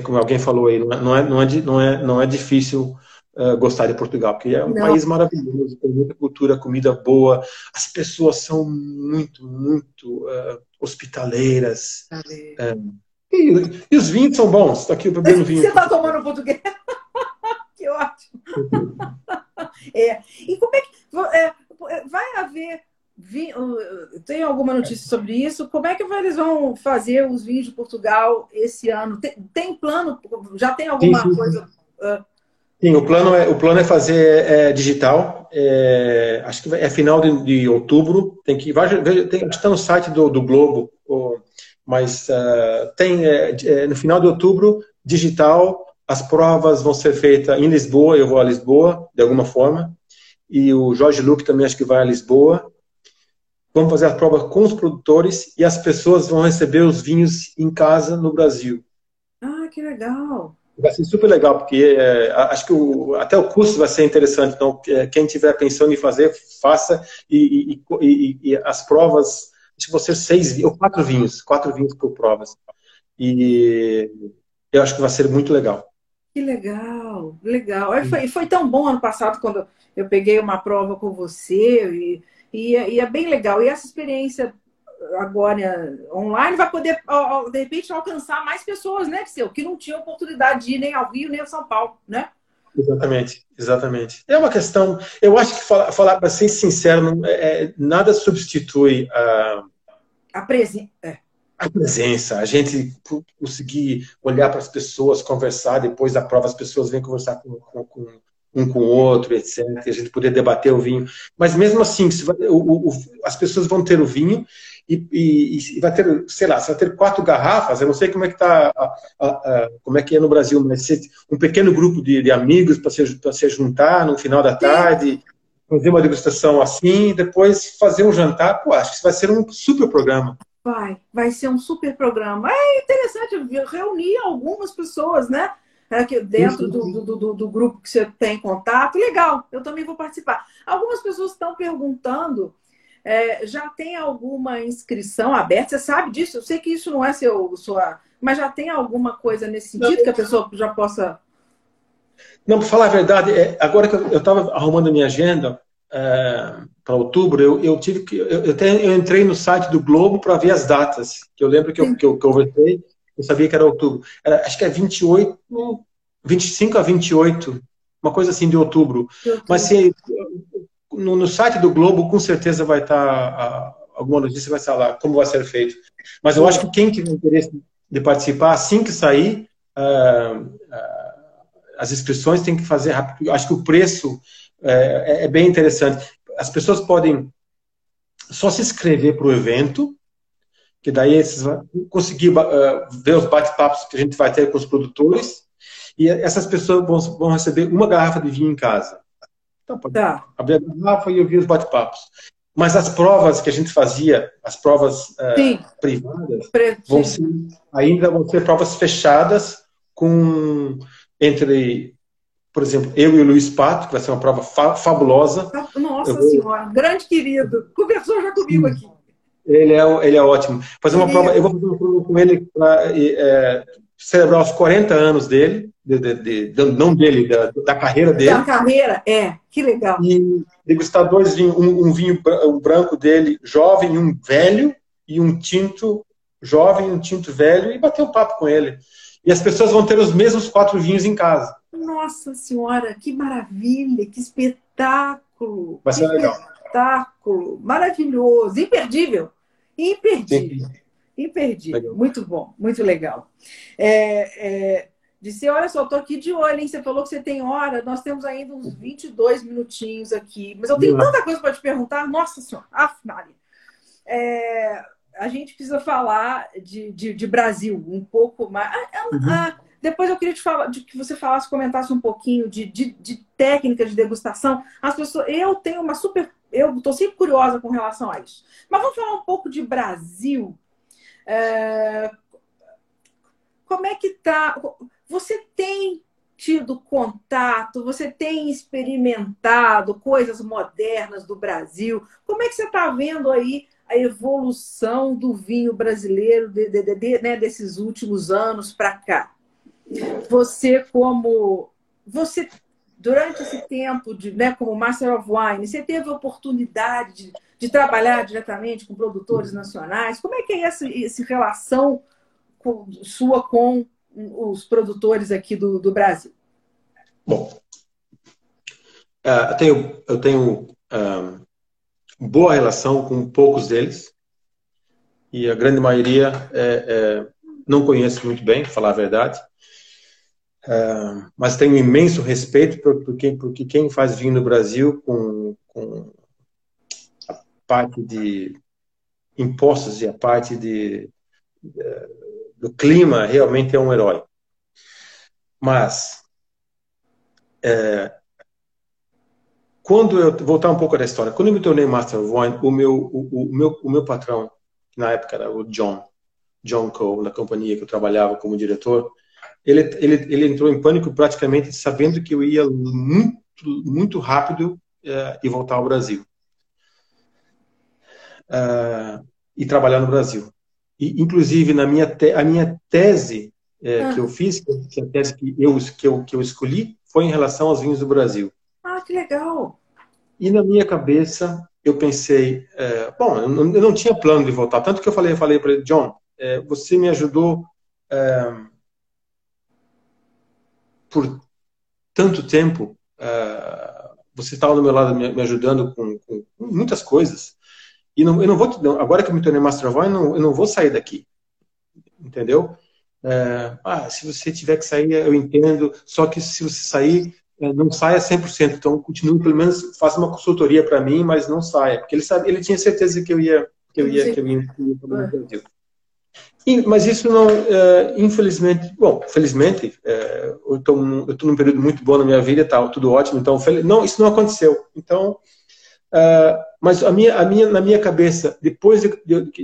[SPEAKER 2] como alguém falou aí, não é, não é, não é, não é difícil uh, gostar de Portugal, porque é um não. país maravilhoso, tem muita cultura, comida boa, as pessoas são muito, muito uh, hospitaleiras. Uh, e, e, os vinhos são bons. Está aqui o bebendo vinho.
[SPEAKER 1] Você está tomando português? que ótimo. é. E como é que. É, vai haver vi, tem alguma notícia sobre isso? Como é que eles vão fazer os vinhos de Portugal esse ano? Tem, tem plano? Já tem alguma sim, coisa?
[SPEAKER 2] Uh... Sim, o plano é, o plano é fazer é, digital. É, acho que é final de, de, outubro. Tem que vai, tem, está no site do, do Globo, mas uh, tem é, é, no final de outubro digital. As provas vão ser feitas em Lisboa. Eu vou a Lisboa de alguma forma e o Jorge Luque também acho que vai a Lisboa vamos fazer a prova com os produtores e as pessoas vão receber os vinhos em casa no Brasil.
[SPEAKER 1] Ah, que legal!
[SPEAKER 2] Vai ser super legal, porque é, acho que o, até o custo vai ser interessante. Então, é, quem tiver pensando em fazer, faça. E, e, e, e as provas, acho que vão ser seis ou quatro vinhos, quatro vinhos por provas. E eu acho que vai ser muito legal.
[SPEAKER 1] Que legal, legal. Foi, foi tão bom ano passado quando eu peguei uma prova com você e e, e é bem legal. E essa experiência agora online vai poder, de repente, alcançar mais pessoas, né, Seu, que não tinham oportunidade de ir nem ao Rio, nem ao São Paulo, né?
[SPEAKER 2] Exatamente, exatamente. É uma questão. Eu acho que falar, falar para ser sincero, não, é, é, nada substitui a
[SPEAKER 1] a presença. É.
[SPEAKER 2] A presença, a gente conseguir olhar para as pessoas, conversar, depois da prova as pessoas vêm conversar com, com, um com o outro, etc. A gente poder debater o vinho. Mas mesmo assim, vai, o, o, as pessoas vão ter o vinho e, e, e, vai ter, sei lá, vai ter quatro garrafas, eu não sei como é que tá, a, a, a, como é que é no Brasil, mas um pequeno grupo de, de amigos para se, se juntar no final da tarde, fazer uma degustação assim, depois fazer um jantar, pô, acho que vai ser um super programa.
[SPEAKER 1] Vai, vai ser um super programa. É interessante reunir algumas pessoas, né? Aqui dentro do, do, do, do, grupo que você tem contato. Legal, eu também vou participar. Algumas pessoas estão perguntando, é, já tem alguma inscrição aberta? Você sabe disso? Eu sei que isso não é seu, sua. Mas já tem alguma coisa nesse sentido não. que a pessoa já possa.
[SPEAKER 2] Não, para falar a verdade, é, agora que eu estava arrumando a minha agenda, é, para outubro, eu, eu, tive que. Eu, eu, eu, entrei no site do Globo para ver as datas, que eu lembro que eu, que eu conversei, eu sabia que era outubro. Era, acho que é 28, 25 a 28, uma coisa assim de outubro. Outubro. Mas se, no, no, site do Globo, com certeza vai estar. Tá, alguma notícia vai estar lá, como vai ser feito. Mas eu acho que quem tiver interesse de participar, assim que sair, uh, uh, as inscrições tem que fazer rápido. Acho que o preço é, é, é bem interessante. As pessoas podem só se inscrever para o evento, que daí vocês vão conseguir uh, ver os bate-papos que a gente vai ter com os produtores, e essas pessoas vão, vão receber uma garrafa de vinho em casa. Então, pode tá. abrir a garrafa e ouvir os bate-papos. Mas as provas que a gente fazia, as provas uh, privadas, vão ser, ainda vão ser provas fechadas com entre por exemplo, eu e o Luiz Pato, que vai ser uma prova fa fabulosa.
[SPEAKER 1] Nossa. Senhora, grande querido. Conversou já comigo aqui.
[SPEAKER 2] Ele é, ele é ótimo. Fazer uma prova, eu vou fazer uma prova com ele para é, celebrar os 40 anos dele, de, de, de, não dele, da, da, carreira dele. Da
[SPEAKER 1] carreira, é, que legal.
[SPEAKER 2] E degustar dois vinhos, um, um vinho um branco dele, jovem e um velho, e um tinto jovem um tinto velho, e bater um papo com ele. E as pessoas vão ter os mesmos quatro vinhos em casa.
[SPEAKER 1] Nossa Senhora, que maravilha, que espetáculo!
[SPEAKER 2] Vai ser
[SPEAKER 1] que
[SPEAKER 2] legal.
[SPEAKER 1] Espetáculo, maravilhoso, imperdível. Imperdível. Imperdível. Muito bom, muito legal. É, é, disse, olha só, estou aqui de olho, hein? Você falou que você tem hora, nós temos ainda uns 22 minutinhos aqui. Mas eu tenho tanta coisa para te perguntar. Nossa Senhora, af, Maria. É, a gente precisa falar de, de, de Brasil um pouco mais. Uhum. A, depois eu queria te falar, de que você falasse, comentasse um pouquinho de, de, de técnicas de degustação. As pessoas, eu tenho uma super, eu estou sempre curiosa com relação a isso. Mas vamos falar um pouco de Brasil. É, como é que tá? Você tem tido contato? Você tem experimentado coisas modernas do Brasil? Como é que você está vendo aí a evolução do vinho brasileiro de, de, de, né, desses últimos anos para cá? você como você durante esse tempo de, né, como Master of Wine, você teve a oportunidade de, de trabalhar diretamente com produtores nacionais? Como é que é essa, essa relação com, sua com os produtores aqui do, do Brasil?
[SPEAKER 2] Bom, uh, eu tenho, eu tenho uh, boa relação com poucos deles e a grande maioria é, é, não conheço muito bem, para falar a verdade. Uh, mas tenho imenso respeito por, por, quem, porque quem faz vinho no Brasil com, com a parte de impostos e a parte de, de, do clima realmente é um herói. Mas é, quando eu voltar um pouco da história, quando eu me tornei Master Wine, o meu o, o meu o meu patrão na época era o John John Cole na companhia que eu trabalhava como diretor ele, ele, ele entrou em pânico praticamente sabendo que eu ia muito, muito rápido uh, e voltar ao Brasil. Uh, e trabalhar no Brasil. E, inclusive, na minha, te, a minha tese uh, que eu fiz, que a tese que eu, que, eu, que eu escolhi, foi em relação aos vinhos do Brasil.
[SPEAKER 1] Ah, que legal!
[SPEAKER 2] E na minha cabeça, eu pensei, é, bom, eu não, eu não, tinha plano de voltar, tanto que eu falei, eu falei para ele, John, é, você me ajudou por tanto tempo, uh, você estava do meu lado me, me ajudando com, com, muitas coisas. E não, eu não vou, agora que eu me tornei Master of Wine, não, eu não vou sair daqui. Entendeu? Uh, ah, se você tiver que sair, eu entendo. Só que se você sair, uh, não saia 100%. Então, continue, pelo menos, faça uma consultoria para mim, mas não saia. Porque ele, sabe, ele tinha certeza que eu ia que eu ia, que eu ia, que eu ia no Brasil. E, mas isso não, uh, infelizmente, bom, felizmente, uh, eu estou num período muito bom na minha vida, tal, tudo ótimo, então, não, isso não aconteceu. Então, uh, mas a minha, a minha, na minha cabeça, depois de,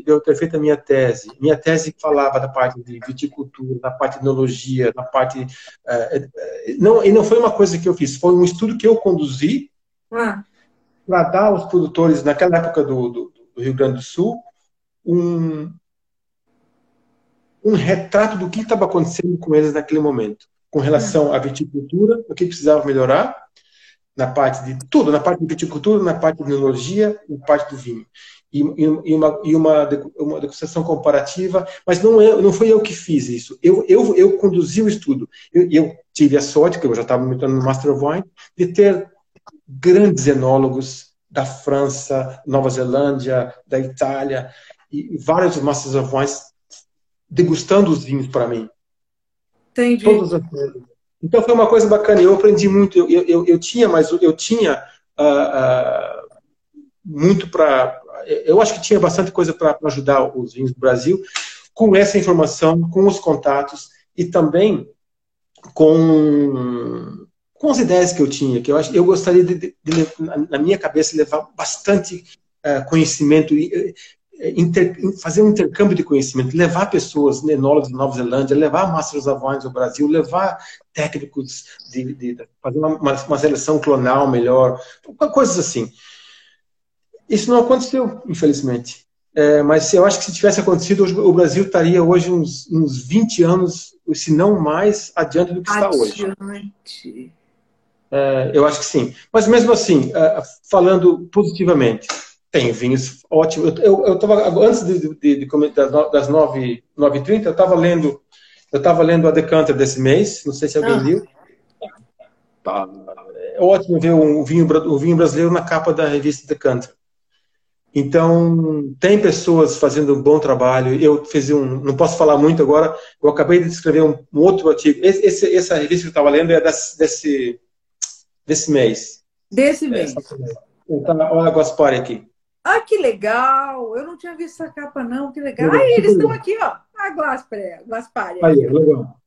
[SPEAKER 2] eu ter feito a minha tese, minha tese falava da parte de viticultura, da parte de enologia, da parte, não, e não foi uma coisa que eu fiz, foi um estudo que eu conduzi ah. para dar aos produtores, naquela época do, do, do Rio Grande do Sul, um, um retrato do que estava acontecendo com eles naquele momento, com relação à viticultura, o que precisava melhorar, na parte de tudo, na parte de viticultura, na parte de enologia, na parte do vinho. E, e, uma, e uma, uma degustação comparativa, mas não, é, não foi eu que fiz isso. Eu, eu, eu conduzi o estudo. Eu, eu tive a sorte, que eu já estava me no Master of Wine, de ter grandes enólogos da França, Nova Zelândia, da Itália, e vários Masters of Wines degustando os vinhos para mim.
[SPEAKER 1] Entendi.
[SPEAKER 2] Todas as coisas. Então foi uma coisa bacana. Eu aprendi muito. Eu, eu, eu tinha, mas eu tinha uh, uh, muito para. Eu acho que tinha bastante coisa para ajudar os vinhos do Brasil com essa informação, com os contatos e também com com as ideias que eu tinha, que eu acho, eu gostaria de, de, de na minha cabeça levar bastante uh, conhecimento e inter, fazer um intercâmbio de conhecimento, levar pessoas, enólogos da Nova Zelândia, levar Masters of Wines ao Brasil, levar técnicos de, de fazer uma, uma, seleção clonal melhor, coisas assim. Isso não aconteceu, infelizmente. É, mas eu acho que se tivesse acontecido, o Brasil estaria hoje uns, uns 20 anos, se não mais, adiante do que está hoje. É, eu acho que sim. Mas mesmo assim, é, falando positivamente, tem vinhos ótimos. Eu, eu tava, antes de, de, de, das 9h30, eu estava lendo, eu estava lendo a Decanter desse mês, não sei se alguém ah. viu. Tá, é ótimo ver um vinho, o vinho brasileiro na capa da revista Decanter. Então, tem pessoas fazendo um bom trabalho. Eu fiz um, não posso falar muito agora, eu acabei de escrever um, um outro artigo. Esse, essa revista que eu estava lendo é desse, desse, desse mês.
[SPEAKER 1] Desse mês.
[SPEAKER 2] Então, olha a Gaspari aqui.
[SPEAKER 1] Ah, que legal! Eu não tinha visto essa capa, não. Que legal. Aí, eles estão aqui, ó. A Glaspare.
[SPEAKER 2] Aí, legal.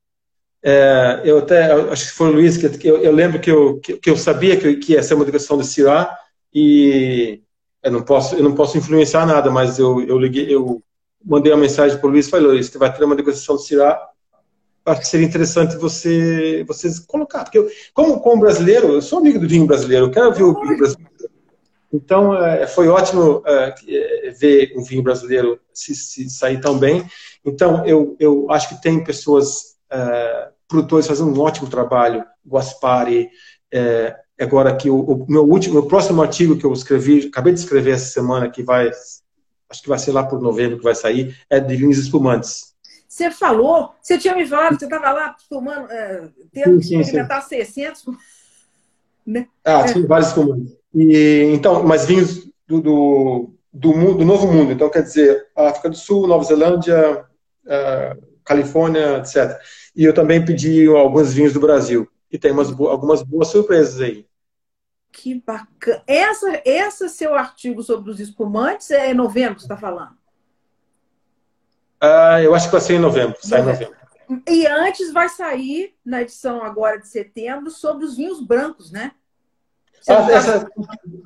[SPEAKER 2] É, eu até, acho que foi o Luiz, que, que eu, eu, lembro que eu, que, que, eu sabia que, que ia ser uma educação de Cirá e eu não posso, eu não posso influenciar nada, mas eu, eu liguei, eu mandei uma mensagem para o Luiz e falei, Luiz, você vai ter uma negociação de Cirá, acho que seria interessante você, vocês colocar, porque eu, como, como brasileiro, eu sou amigo do vinho brasileiro, eu quero ver o vinho brasileiro então, é, foi ótimo é, é, ver um vinho brasileiro se, se, sair tão bem. Então, eu, eu acho que tem pessoas, produtores fazendo um ótimo trabalho. Guaspari, agora que o, o, meu último, meu próximo artigo que eu escrevi, acabei de escrever essa semana, que vai, acho que vai ser lá por novembro que vai sair, é de vinhos espumantes.
[SPEAKER 1] Você falou, você tinha me falado, você estava lá tomando, é, tendo que experimentar 600.
[SPEAKER 2] Né? Ah, tinha vários espumantes. E, então, mas vinhos do, do, do, mundo, do Novo Mundo. Então, quer dizer, África do Sul, Nova Zelândia, uh, Califórnia, etc. E eu também pedi alguns vinhos do Brasil. E tem umas, algumas boas surpresas aí.
[SPEAKER 1] Que bacana. Essa, esse seu artigo sobre os espumantes é em novembro que você está falando?
[SPEAKER 2] Uh, eu acho que vai ser em novembro. Sai em novembro.
[SPEAKER 1] E antes vai sair, na edição agora de setembro, sobre os vinhos brancos, né?
[SPEAKER 2] Ah, tá... essa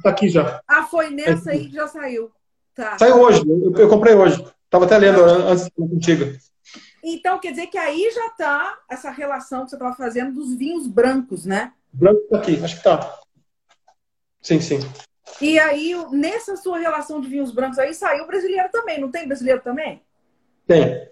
[SPEAKER 2] tá aqui já.
[SPEAKER 1] Ah, foi nessa aí que já saiu. Tá.
[SPEAKER 2] Saiu hoje, eu, eu comprei hoje. Estava até lendo antes contigo.
[SPEAKER 1] Então, quer dizer que aí já está essa relação que você estava fazendo dos vinhos brancos, né?
[SPEAKER 2] Branco tá aqui, acho que tá. Sim, sim.
[SPEAKER 1] E aí, nessa sua relação de vinhos brancos aí, saiu brasileiro também. Não tem brasileiro também?
[SPEAKER 2] Tem.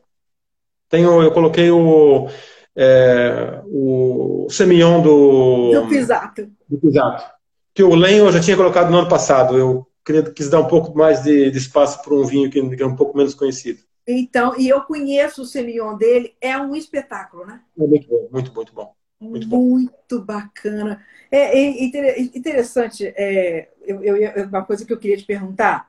[SPEAKER 2] Tenho, eu coloquei o, é, o Semillon do...
[SPEAKER 1] Do Pisato.
[SPEAKER 2] Do Pisato que o Len eu já tinha colocado no ano passado. Eu queria, quis dar um pouco mais de, de espaço para um vinho que, que, é um pouco menos conhecido.
[SPEAKER 1] Então, e eu conheço o Semillon dele, é um espetáculo, né?
[SPEAKER 2] É muito bom, muito, muito bom.
[SPEAKER 1] Muito, muito bacana. É, é interessante, é, eu, eu, uma coisa que eu queria te perguntar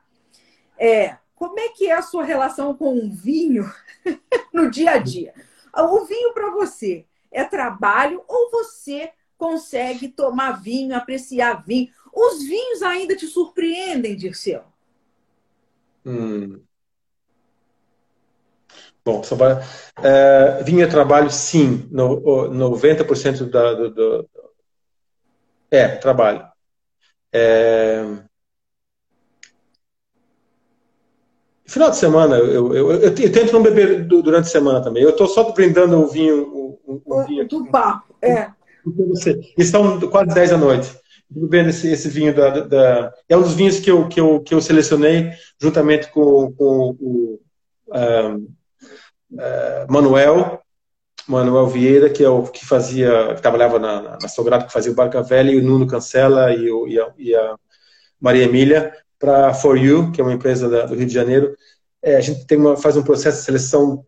[SPEAKER 1] é como é que é a sua relação com o vinho no dia a dia? O vinho para você é trabalho ou você consegue tomar vinho, apreciar vinho. Os vinhos ainda te surpreendem, Dirceu?
[SPEAKER 2] Hum. Bom, só para, é, vinho trabalho, sim. No, 90% da, do, do, É, trabalho. É, final de semana, eu, eu, eu, eu, tento não beber durante a semana também. Eu estou só brindando o vinho. O, o, o vinho
[SPEAKER 1] do papo, é.
[SPEAKER 2] Estão quase 10 da noite. Bebendo esse, esse vinho da, da, É um dos vinhos que eu, que eu, que eu selecionei juntamente com, com o uh, uh, Manuel, Manuel Vieira, que é o que fazia, que trabalhava na, na, na que fazia o Barca Velha, e o Nuno Cancela e, o, e, a, e a Maria Emília, para For You, que é uma empresa da, do Rio de Janeiro. É, a gente tem uma, faz um processo de seleção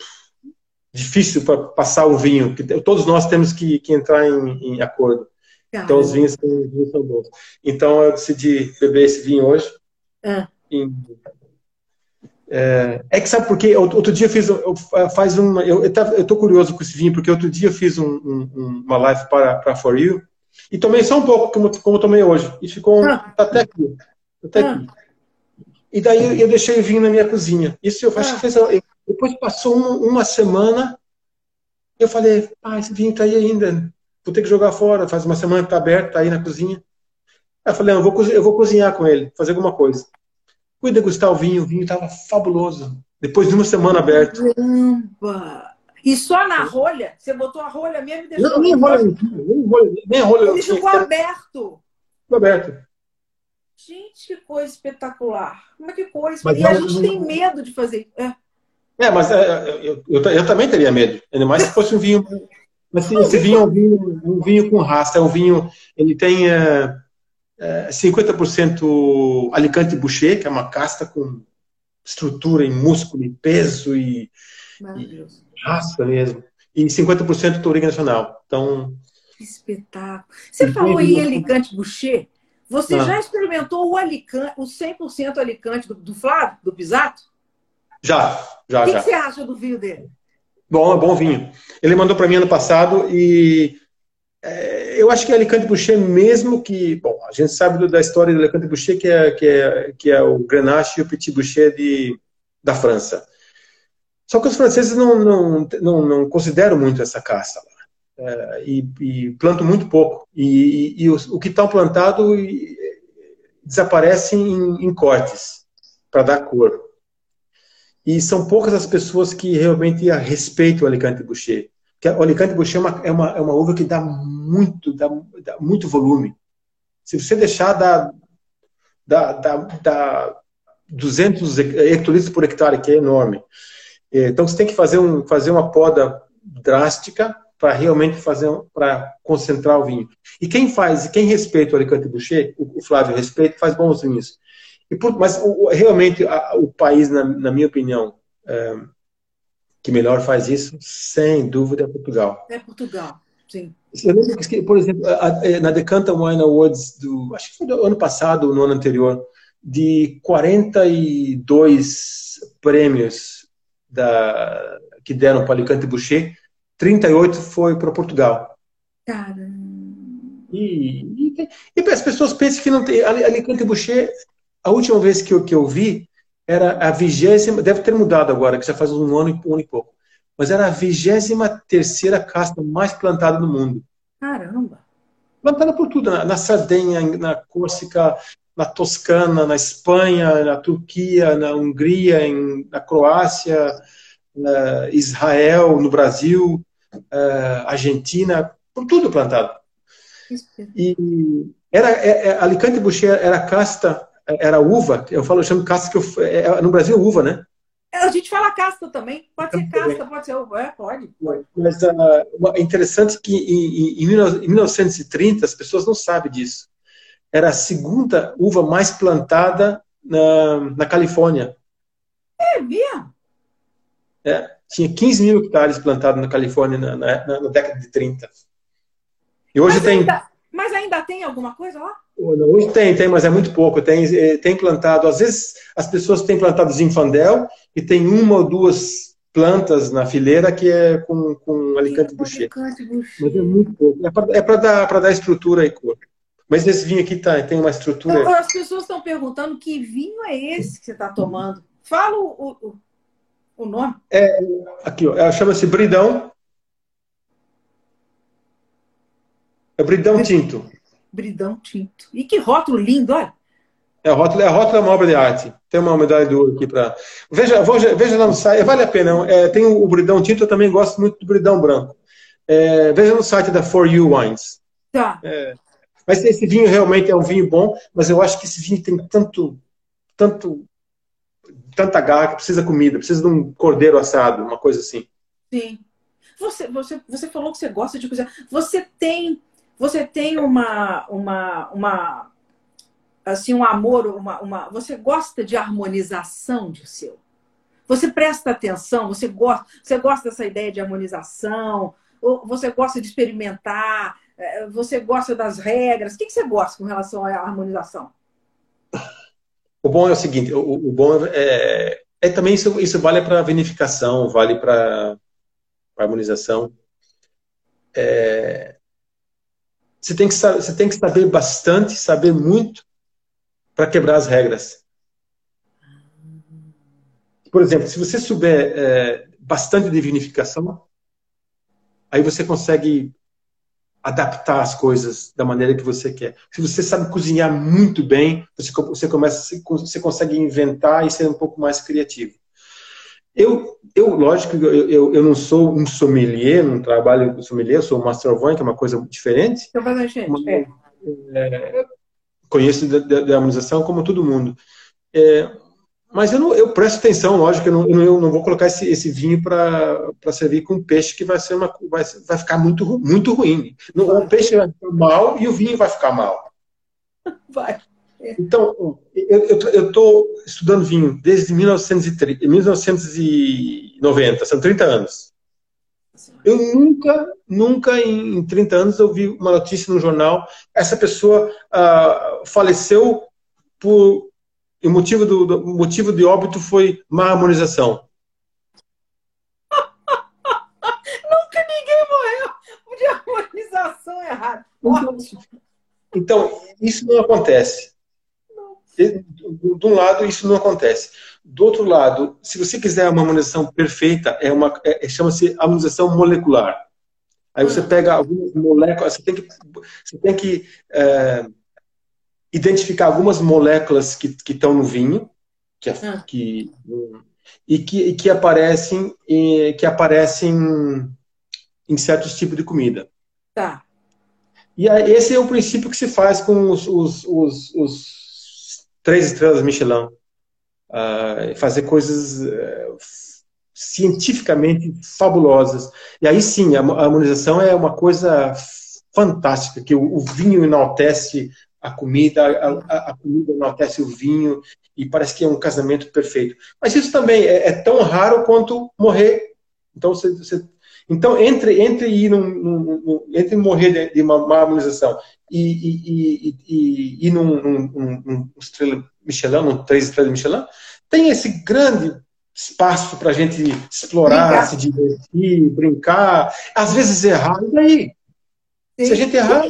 [SPEAKER 2] difícil para passar o vinho, que todos nós temos que, que entrar em, em acordo. Caramba. Então os vinhos, os vinhos, são bons. Então eu decidi beber esse vinho hoje.
[SPEAKER 1] Ah.
[SPEAKER 2] Em, é, é, que sabe por quê? Outro dia eu fiz, eu, faz uma, eu, eu tô curioso com esse vinho porque outro dia eu fiz um, um, uma live para para For You e tomei só um pouco como, como eu tomei hoje e ficou ah. tá até aqui, até ah. aqui. E daí eu deixei o vinho na minha cozinha. Isso eu acho que fez. Depois passou uma, uma semana, eu falei, ah, esse vinho está aí ainda. Vou ter que jogar fora. Faz uma semana que está aberto, está aí na cozinha. Aí eu falei, ah, eu, vou, eu vou cozinhar com ele, fazer alguma coisa. Fui degustar o vinho, o vinho estava fabuloso. Depois de uma semana aberto.
[SPEAKER 1] Caramba! E só na rolha? Você botou a rolha mesmo e deixou?
[SPEAKER 2] Não, nem rolha, nem rolha. Nem rolha
[SPEAKER 1] Ele ficou aberto.
[SPEAKER 2] Ficou aberto.
[SPEAKER 1] Gente, que coisa espetacular. Como é que coisa? Mas e a gente tem medo de fazer. É,
[SPEAKER 2] é mas é, eu, eu, eu, também teria medo. Ainda mais se fosse um vinho. Mas esse vinho é um vinho, um vinho com raça. É um vinho. Ele tem é, é, 50% Alicante Boucher, que é uma casta com estrutura e músculo e peso e, e raça mesmo. E 50% Touriga Nacional. Então.
[SPEAKER 1] Que espetáculo. Você falou em Alicante Boucher? Você ah. já experimentou o Alicante, o 100% Alicante do, do Flávio, do Pisato?
[SPEAKER 2] Já, já,
[SPEAKER 1] O
[SPEAKER 2] que,
[SPEAKER 1] que você acha do vinho dele?
[SPEAKER 2] Bom, é bom vinho. Ele mandou para mim ano passado e é, eu acho que Alicante Boucher, mesmo que. Bom, a gente sabe do, da história do Alicante Boucher, que é, que é, que é o Grenache e o Petit Boucher de, da França. Só que os franceses não, não, não, não consideram muito essa caça lá é, e, e, planto muito pouco. E, e, e o, o, que está plantado desaparece em, em cortes para dar cor. E são poucas as pessoas que realmente respeitam o Alicante Boucher. Porque o Alicante Boucher é uma, é uma, é uma uva que dá muito, dá, dá muito volume. Se você deixar, dá, dá, dá, dá 200 hectolitros por hectare, que é enorme. Então você tem que fazer, um, fazer uma poda drástica para realmente fazer para concentrar o vinho. E quem faz, quem respeita o Alicante Boucher, o, Flávio respeita, faz bons vinhos. E por, mas o, realmente a, o país, na, na minha opinião, é, que melhor faz isso, sem dúvida, é Portugal.
[SPEAKER 1] É Portugal, sim.
[SPEAKER 2] Eu lembro que, por exemplo, a, a, na Decanta Wine Awards do, acho que foi do ano passado, no ano anterior, de 42 prêmios da, que deram para Alicante Boucher, 38 foi para Portugal.
[SPEAKER 1] Caramba.
[SPEAKER 2] E, e, e, as pessoas pensam que não tem. Alicante Boucher, a última vez que eu, que eu vi, era a vigésima, deve ter mudado agora, que já faz um ano, um ano e pouco. Mas era a vigésima terceira casta mais plantada no mundo.
[SPEAKER 1] Caramba!
[SPEAKER 2] Plantada por tudo, na, na Sardenha, na Córcega, na Toscana, na Espanha, na Turquia, na Hungria, em, na Croácia, na Israel, no Brasil, uh, Argentina, por tudo plantado. E era, é, é, Alicante Boucher era casta, era uva, eu falo, eu chamo casta que eu, é, é, no Brasil uva, né?
[SPEAKER 1] É, a gente fala casta também, pode ser casta, pode ser uva, é, pode.
[SPEAKER 2] Mas uh, é interessante que em, em, em 1930 as pessoas não sabem disso. Era a segunda uva mais plantada na, na Califórnia.
[SPEAKER 1] É mesmo?
[SPEAKER 2] É, tinha 15 mil hectares plantados na Califórnia na, na, na década de 30. E hoje
[SPEAKER 1] mas
[SPEAKER 2] tem.
[SPEAKER 1] Ainda, mas ainda tem alguma coisa lá?
[SPEAKER 2] Hoje tem, tem, mas é muito pouco. Tem, eh, tem plantado, às vezes as pessoas têm plantado zinfandel e tem uma ou duas plantas na fileira que é com, com alicante boucher. Mas é muito pouco. É para é dar, dar estrutura e cor. Mas esse vinho aqui tá, tem uma estrutura.
[SPEAKER 1] As pessoas estão perguntando que vinho é esse que você está tomando. Fala o, o, o nome.
[SPEAKER 2] É, aqui, ó, chama-se Bridão. É Bridão Tinto.
[SPEAKER 1] Bridão Tinto. E que rótulo lindo, olha.
[SPEAKER 2] É a rótulo, é a rótulo é uma obra de arte. Tem uma medalha de ouro aqui para. Veja, veja lá no site, vale a pena. É, tem o Bridão Tinto, eu também gosto muito do Bridão Branco. É, veja no site da For You Wines.
[SPEAKER 1] Tá.
[SPEAKER 2] É, mas esse vinho realmente é um vinho bom, mas eu acho que esse vinho tem tanto, tanto, tanta garra que precisa de comida, precisa de um cordeiro assado, uma coisa assim.
[SPEAKER 1] Sim. Você, você, você falou que você gosta de cozinhar. Você tem, você tem uma, uma, uma assim, um amor, uma, uma, você gosta de harmonização de seu. Você presta atenção, você gosta, você gosta dessa ideia de harmonização, você gosta de experimentar, é, você gosta das regras? O que você gosta com relação à harmonização?
[SPEAKER 2] O bom é o seguinte, o, o bom é, é, também isso, isso vale para vinificação, vale para harmonização. É, você, tem que, você tem que saber bastante, saber muito para quebrar as regras. Por exemplo, se você souber é, bastante de vinificação, aí você consegue adaptar as coisas da maneira que você quer. Se você sabe cozinhar muito bem, você, você começa, você consegue inventar e ser um pouco mais criativo. Eu, eu lógico, eu, eu, eu não sou um sommelier, não trabalho com sommelier, sou um master wine, que é uma coisa diferente.
[SPEAKER 1] Então, mas, é.
[SPEAKER 2] é, conheço da, da, da harmonização como todo mundo. É, mas eu, não, eu presto atenção, lógico, eu não, eu não vou colocar esse, esse vinho para servir com peixe que vai ser uma vai, vai ficar muito, muito ruim. O peixe vai ficar mal e o vinho vai ficar mal.
[SPEAKER 1] Vai.
[SPEAKER 2] Então, eu estou estudando vinho desde 1930, 1990, são 30 anos. Eu nunca, nunca em 30 anos eu vi uma notícia no jornal, essa pessoa uh, faleceu por o motivo, do, do, motivo de óbito foi má harmonização.
[SPEAKER 1] Nunca ninguém morreu de harmonização errada.
[SPEAKER 2] Então, isso não acontece. De, um lado, isso não acontece. Do outro lado, se você quiser uma harmonização perfeita, é uma é, chama-se harmonização molecular. Aí você hum. pega algumas moléculas, você tem que, você tem que é, identificar algumas moléculas que, estão no vinho, que, ah. que e que, e que aparecem e, que aparecem em certos tipos de comida.
[SPEAKER 1] Tá.
[SPEAKER 2] E esse é o princípio que se faz com os, os, os, os três estrelas Michelin. Uh, fazer coisas uh, cientificamente fabulosas. E aí sim, a, harmonização é uma coisa fantástica, que o, o vinho enaltece a comida, a, a, comida enaltece o vinho e parece que é um casamento perfeito. Mas isso também é, é tão raro quanto morrer. Então, você, você, então entre, entre ir num, num, entre morrer de, de uma, uma harmonização e, e, e, e ir num, num, num estrela Michelin, num três estrelas Michelin, tem esse grande espaço para a gente explorar, brincar. se divertir, brincar, às vezes errar, e daí? Sim. Se a gente errar,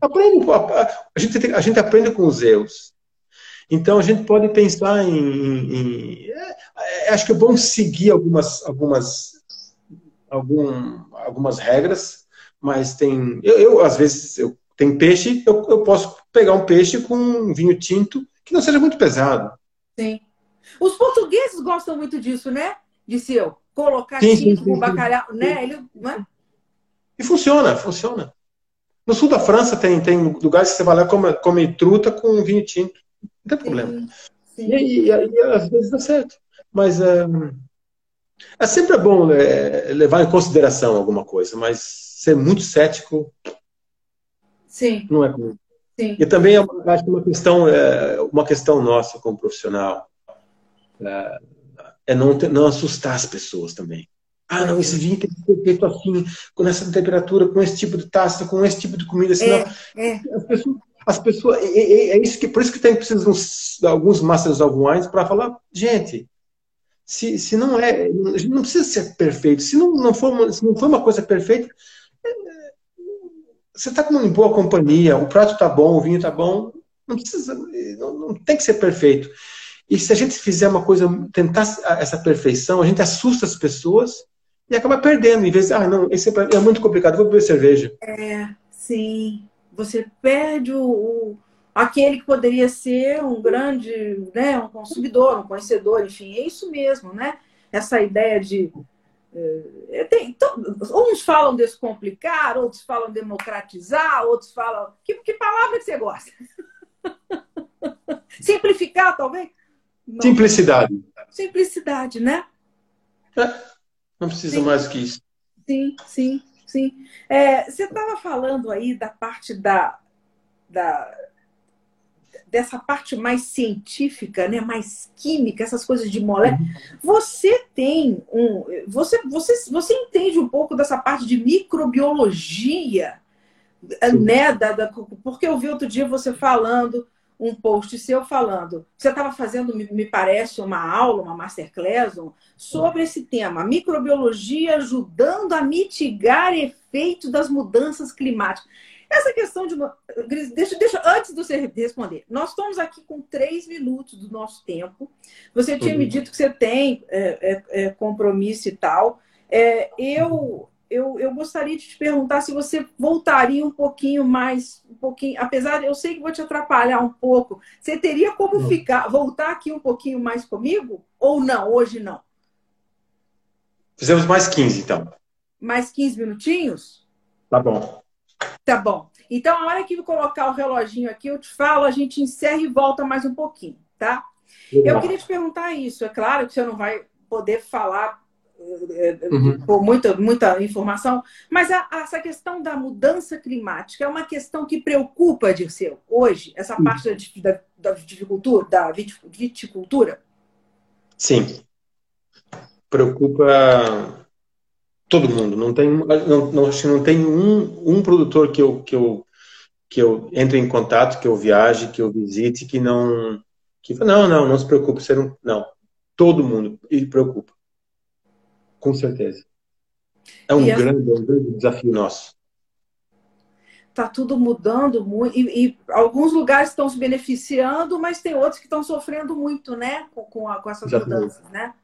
[SPEAKER 2] Aprende, a, gente, a gente aprende com os erros. Então a gente pode pensar em. em, em é, é, acho que é bom seguir algumas, algumas, algum, algumas regras, mas tem. Eu, eu às vezes, eu tem peixe, eu, eu posso pegar um peixe com um vinho tinto que não seja muito pesado.
[SPEAKER 1] Sim. Os portugueses gostam muito disso, né? De seu colocar sim, tinto bacalhau, né? Ele, né?
[SPEAKER 2] E funciona, funciona. No sul da França tem, tem lugares que você vai lá e come, come truta com vinho tinto. Não tem problema. Sim, sim. E, e, e, às vezes dá certo. Mas é, é sempre bom é, levar em consideração alguma coisa, mas ser muito cético
[SPEAKER 1] sim.
[SPEAKER 2] não é comigo. Sim. E também é, acho que uma questão, é, uma questão nossa como profissional é, é não, não assustar as pessoas também. Ah, não, esse vinho tem que ser feito assim, com essa temperatura, com esse tipo de taça, com esse tipo de comida. Senão, é, é. As pessoas, as pessoas é, é, é, isso que, por isso que tem precisa de alguns Masters of Wines para falar, gente, se, se não é, não precisa ser perfeito. Se não, não, for, uma, se não for uma coisa perfeita, é, você está com uma boa companhia, o prato está bom, o vinho está bom, não precisa, não, não tem que ser perfeito. E se a gente fizer uma coisa, tentar essa perfeição, a gente assusta as pessoas e acaba perdendo. Em vez de, ah, não, esse é, é muito complicado, vou beber cerveja.
[SPEAKER 1] É, sim. Você perde o, o, aquele que poderia ser um grande, né, um consumidor, um conhecedor, enfim, é isso mesmo, né? Essa ideia de é, tem, então, uns falam descomplicar, outros falam democratizar, outros falam. Que, que palavra que você gosta? Simplificar, talvez?
[SPEAKER 2] Não. Simplicidade.
[SPEAKER 1] Simplicidade, né?
[SPEAKER 2] É, não precisa sim. mais que isso.
[SPEAKER 1] Sim, sim, sim. É, você estava falando aí da parte da, da, dessa parte mais científica, né, mais química, essas coisas de molécula. Uhum. Você tem um, você, você, você entende um pouco dessa parte de microbiologia, Sim. né, da, da, porque eu vi outro dia você falando um post seu falando, você estava fazendo, me parece, uma aula, uma masterclass sobre esse tema, microbiologia ajudando a mitigar efeitos das mudanças climáticas. Essa questão de. Deixa, deixa, antes de você responder, nós estamos aqui com três minutos do nosso tempo. Você tinha uhum. me dito que você tem é, é, é, compromisso e tal. É, eu, eu, eu gostaria de te perguntar se você voltaria um pouquinho mais, um pouquinho, apesar de eu sei que vou te atrapalhar um pouco, você teria como ficar, voltar aqui um pouquinho mais comigo? Ou não? Hoje não?
[SPEAKER 2] Fizemos mais 15, então.
[SPEAKER 1] Mais 15 minutinhos?
[SPEAKER 2] Tá bom.
[SPEAKER 1] Tá bom. Então, a hora que eu colocar o reloginho aqui, eu te falo, a gente encerra e volta mais um pouquinho, tá? Legal. Eu queria te perguntar isso. É claro que você não vai poder falar eh, eh, uhum. por muita, muita informação, mas a, a, essa questão da mudança climática é uma questão que preocupa, Dirceu, hoje, essa uhum. parte da, da, da viticultura, da viticultura?
[SPEAKER 2] Sim. Preocupa todo mundo. Não tem, não, não, não tem um, um produtor que eu, que, eu, que eu entre em contato, que eu viaje, que eu visite, que não. Que, não, não, não se preocupe. Você não, não. Todo mundo e preocupa. Com certeza. É um, grande, é um grande desafio nosso.
[SPEAKER 1] Está tudo mudando muito. E, e, alguns lugares estão se beneficiando, mas tem outros que estão sofrendo muito, né? Com, com, a, com essas Exatamente. mudanças, né?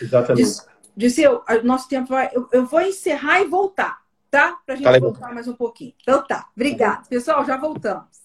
[SPEAKER 2] Exatamente.
[SPEAKER 1] Disse eu, nosso tempo vai. Eu, eu, vou encerrar e voltar, tá? Para a gente tá voltar mais um pouquinho. Então tá. Obrigada. Pessoal, já voltamos.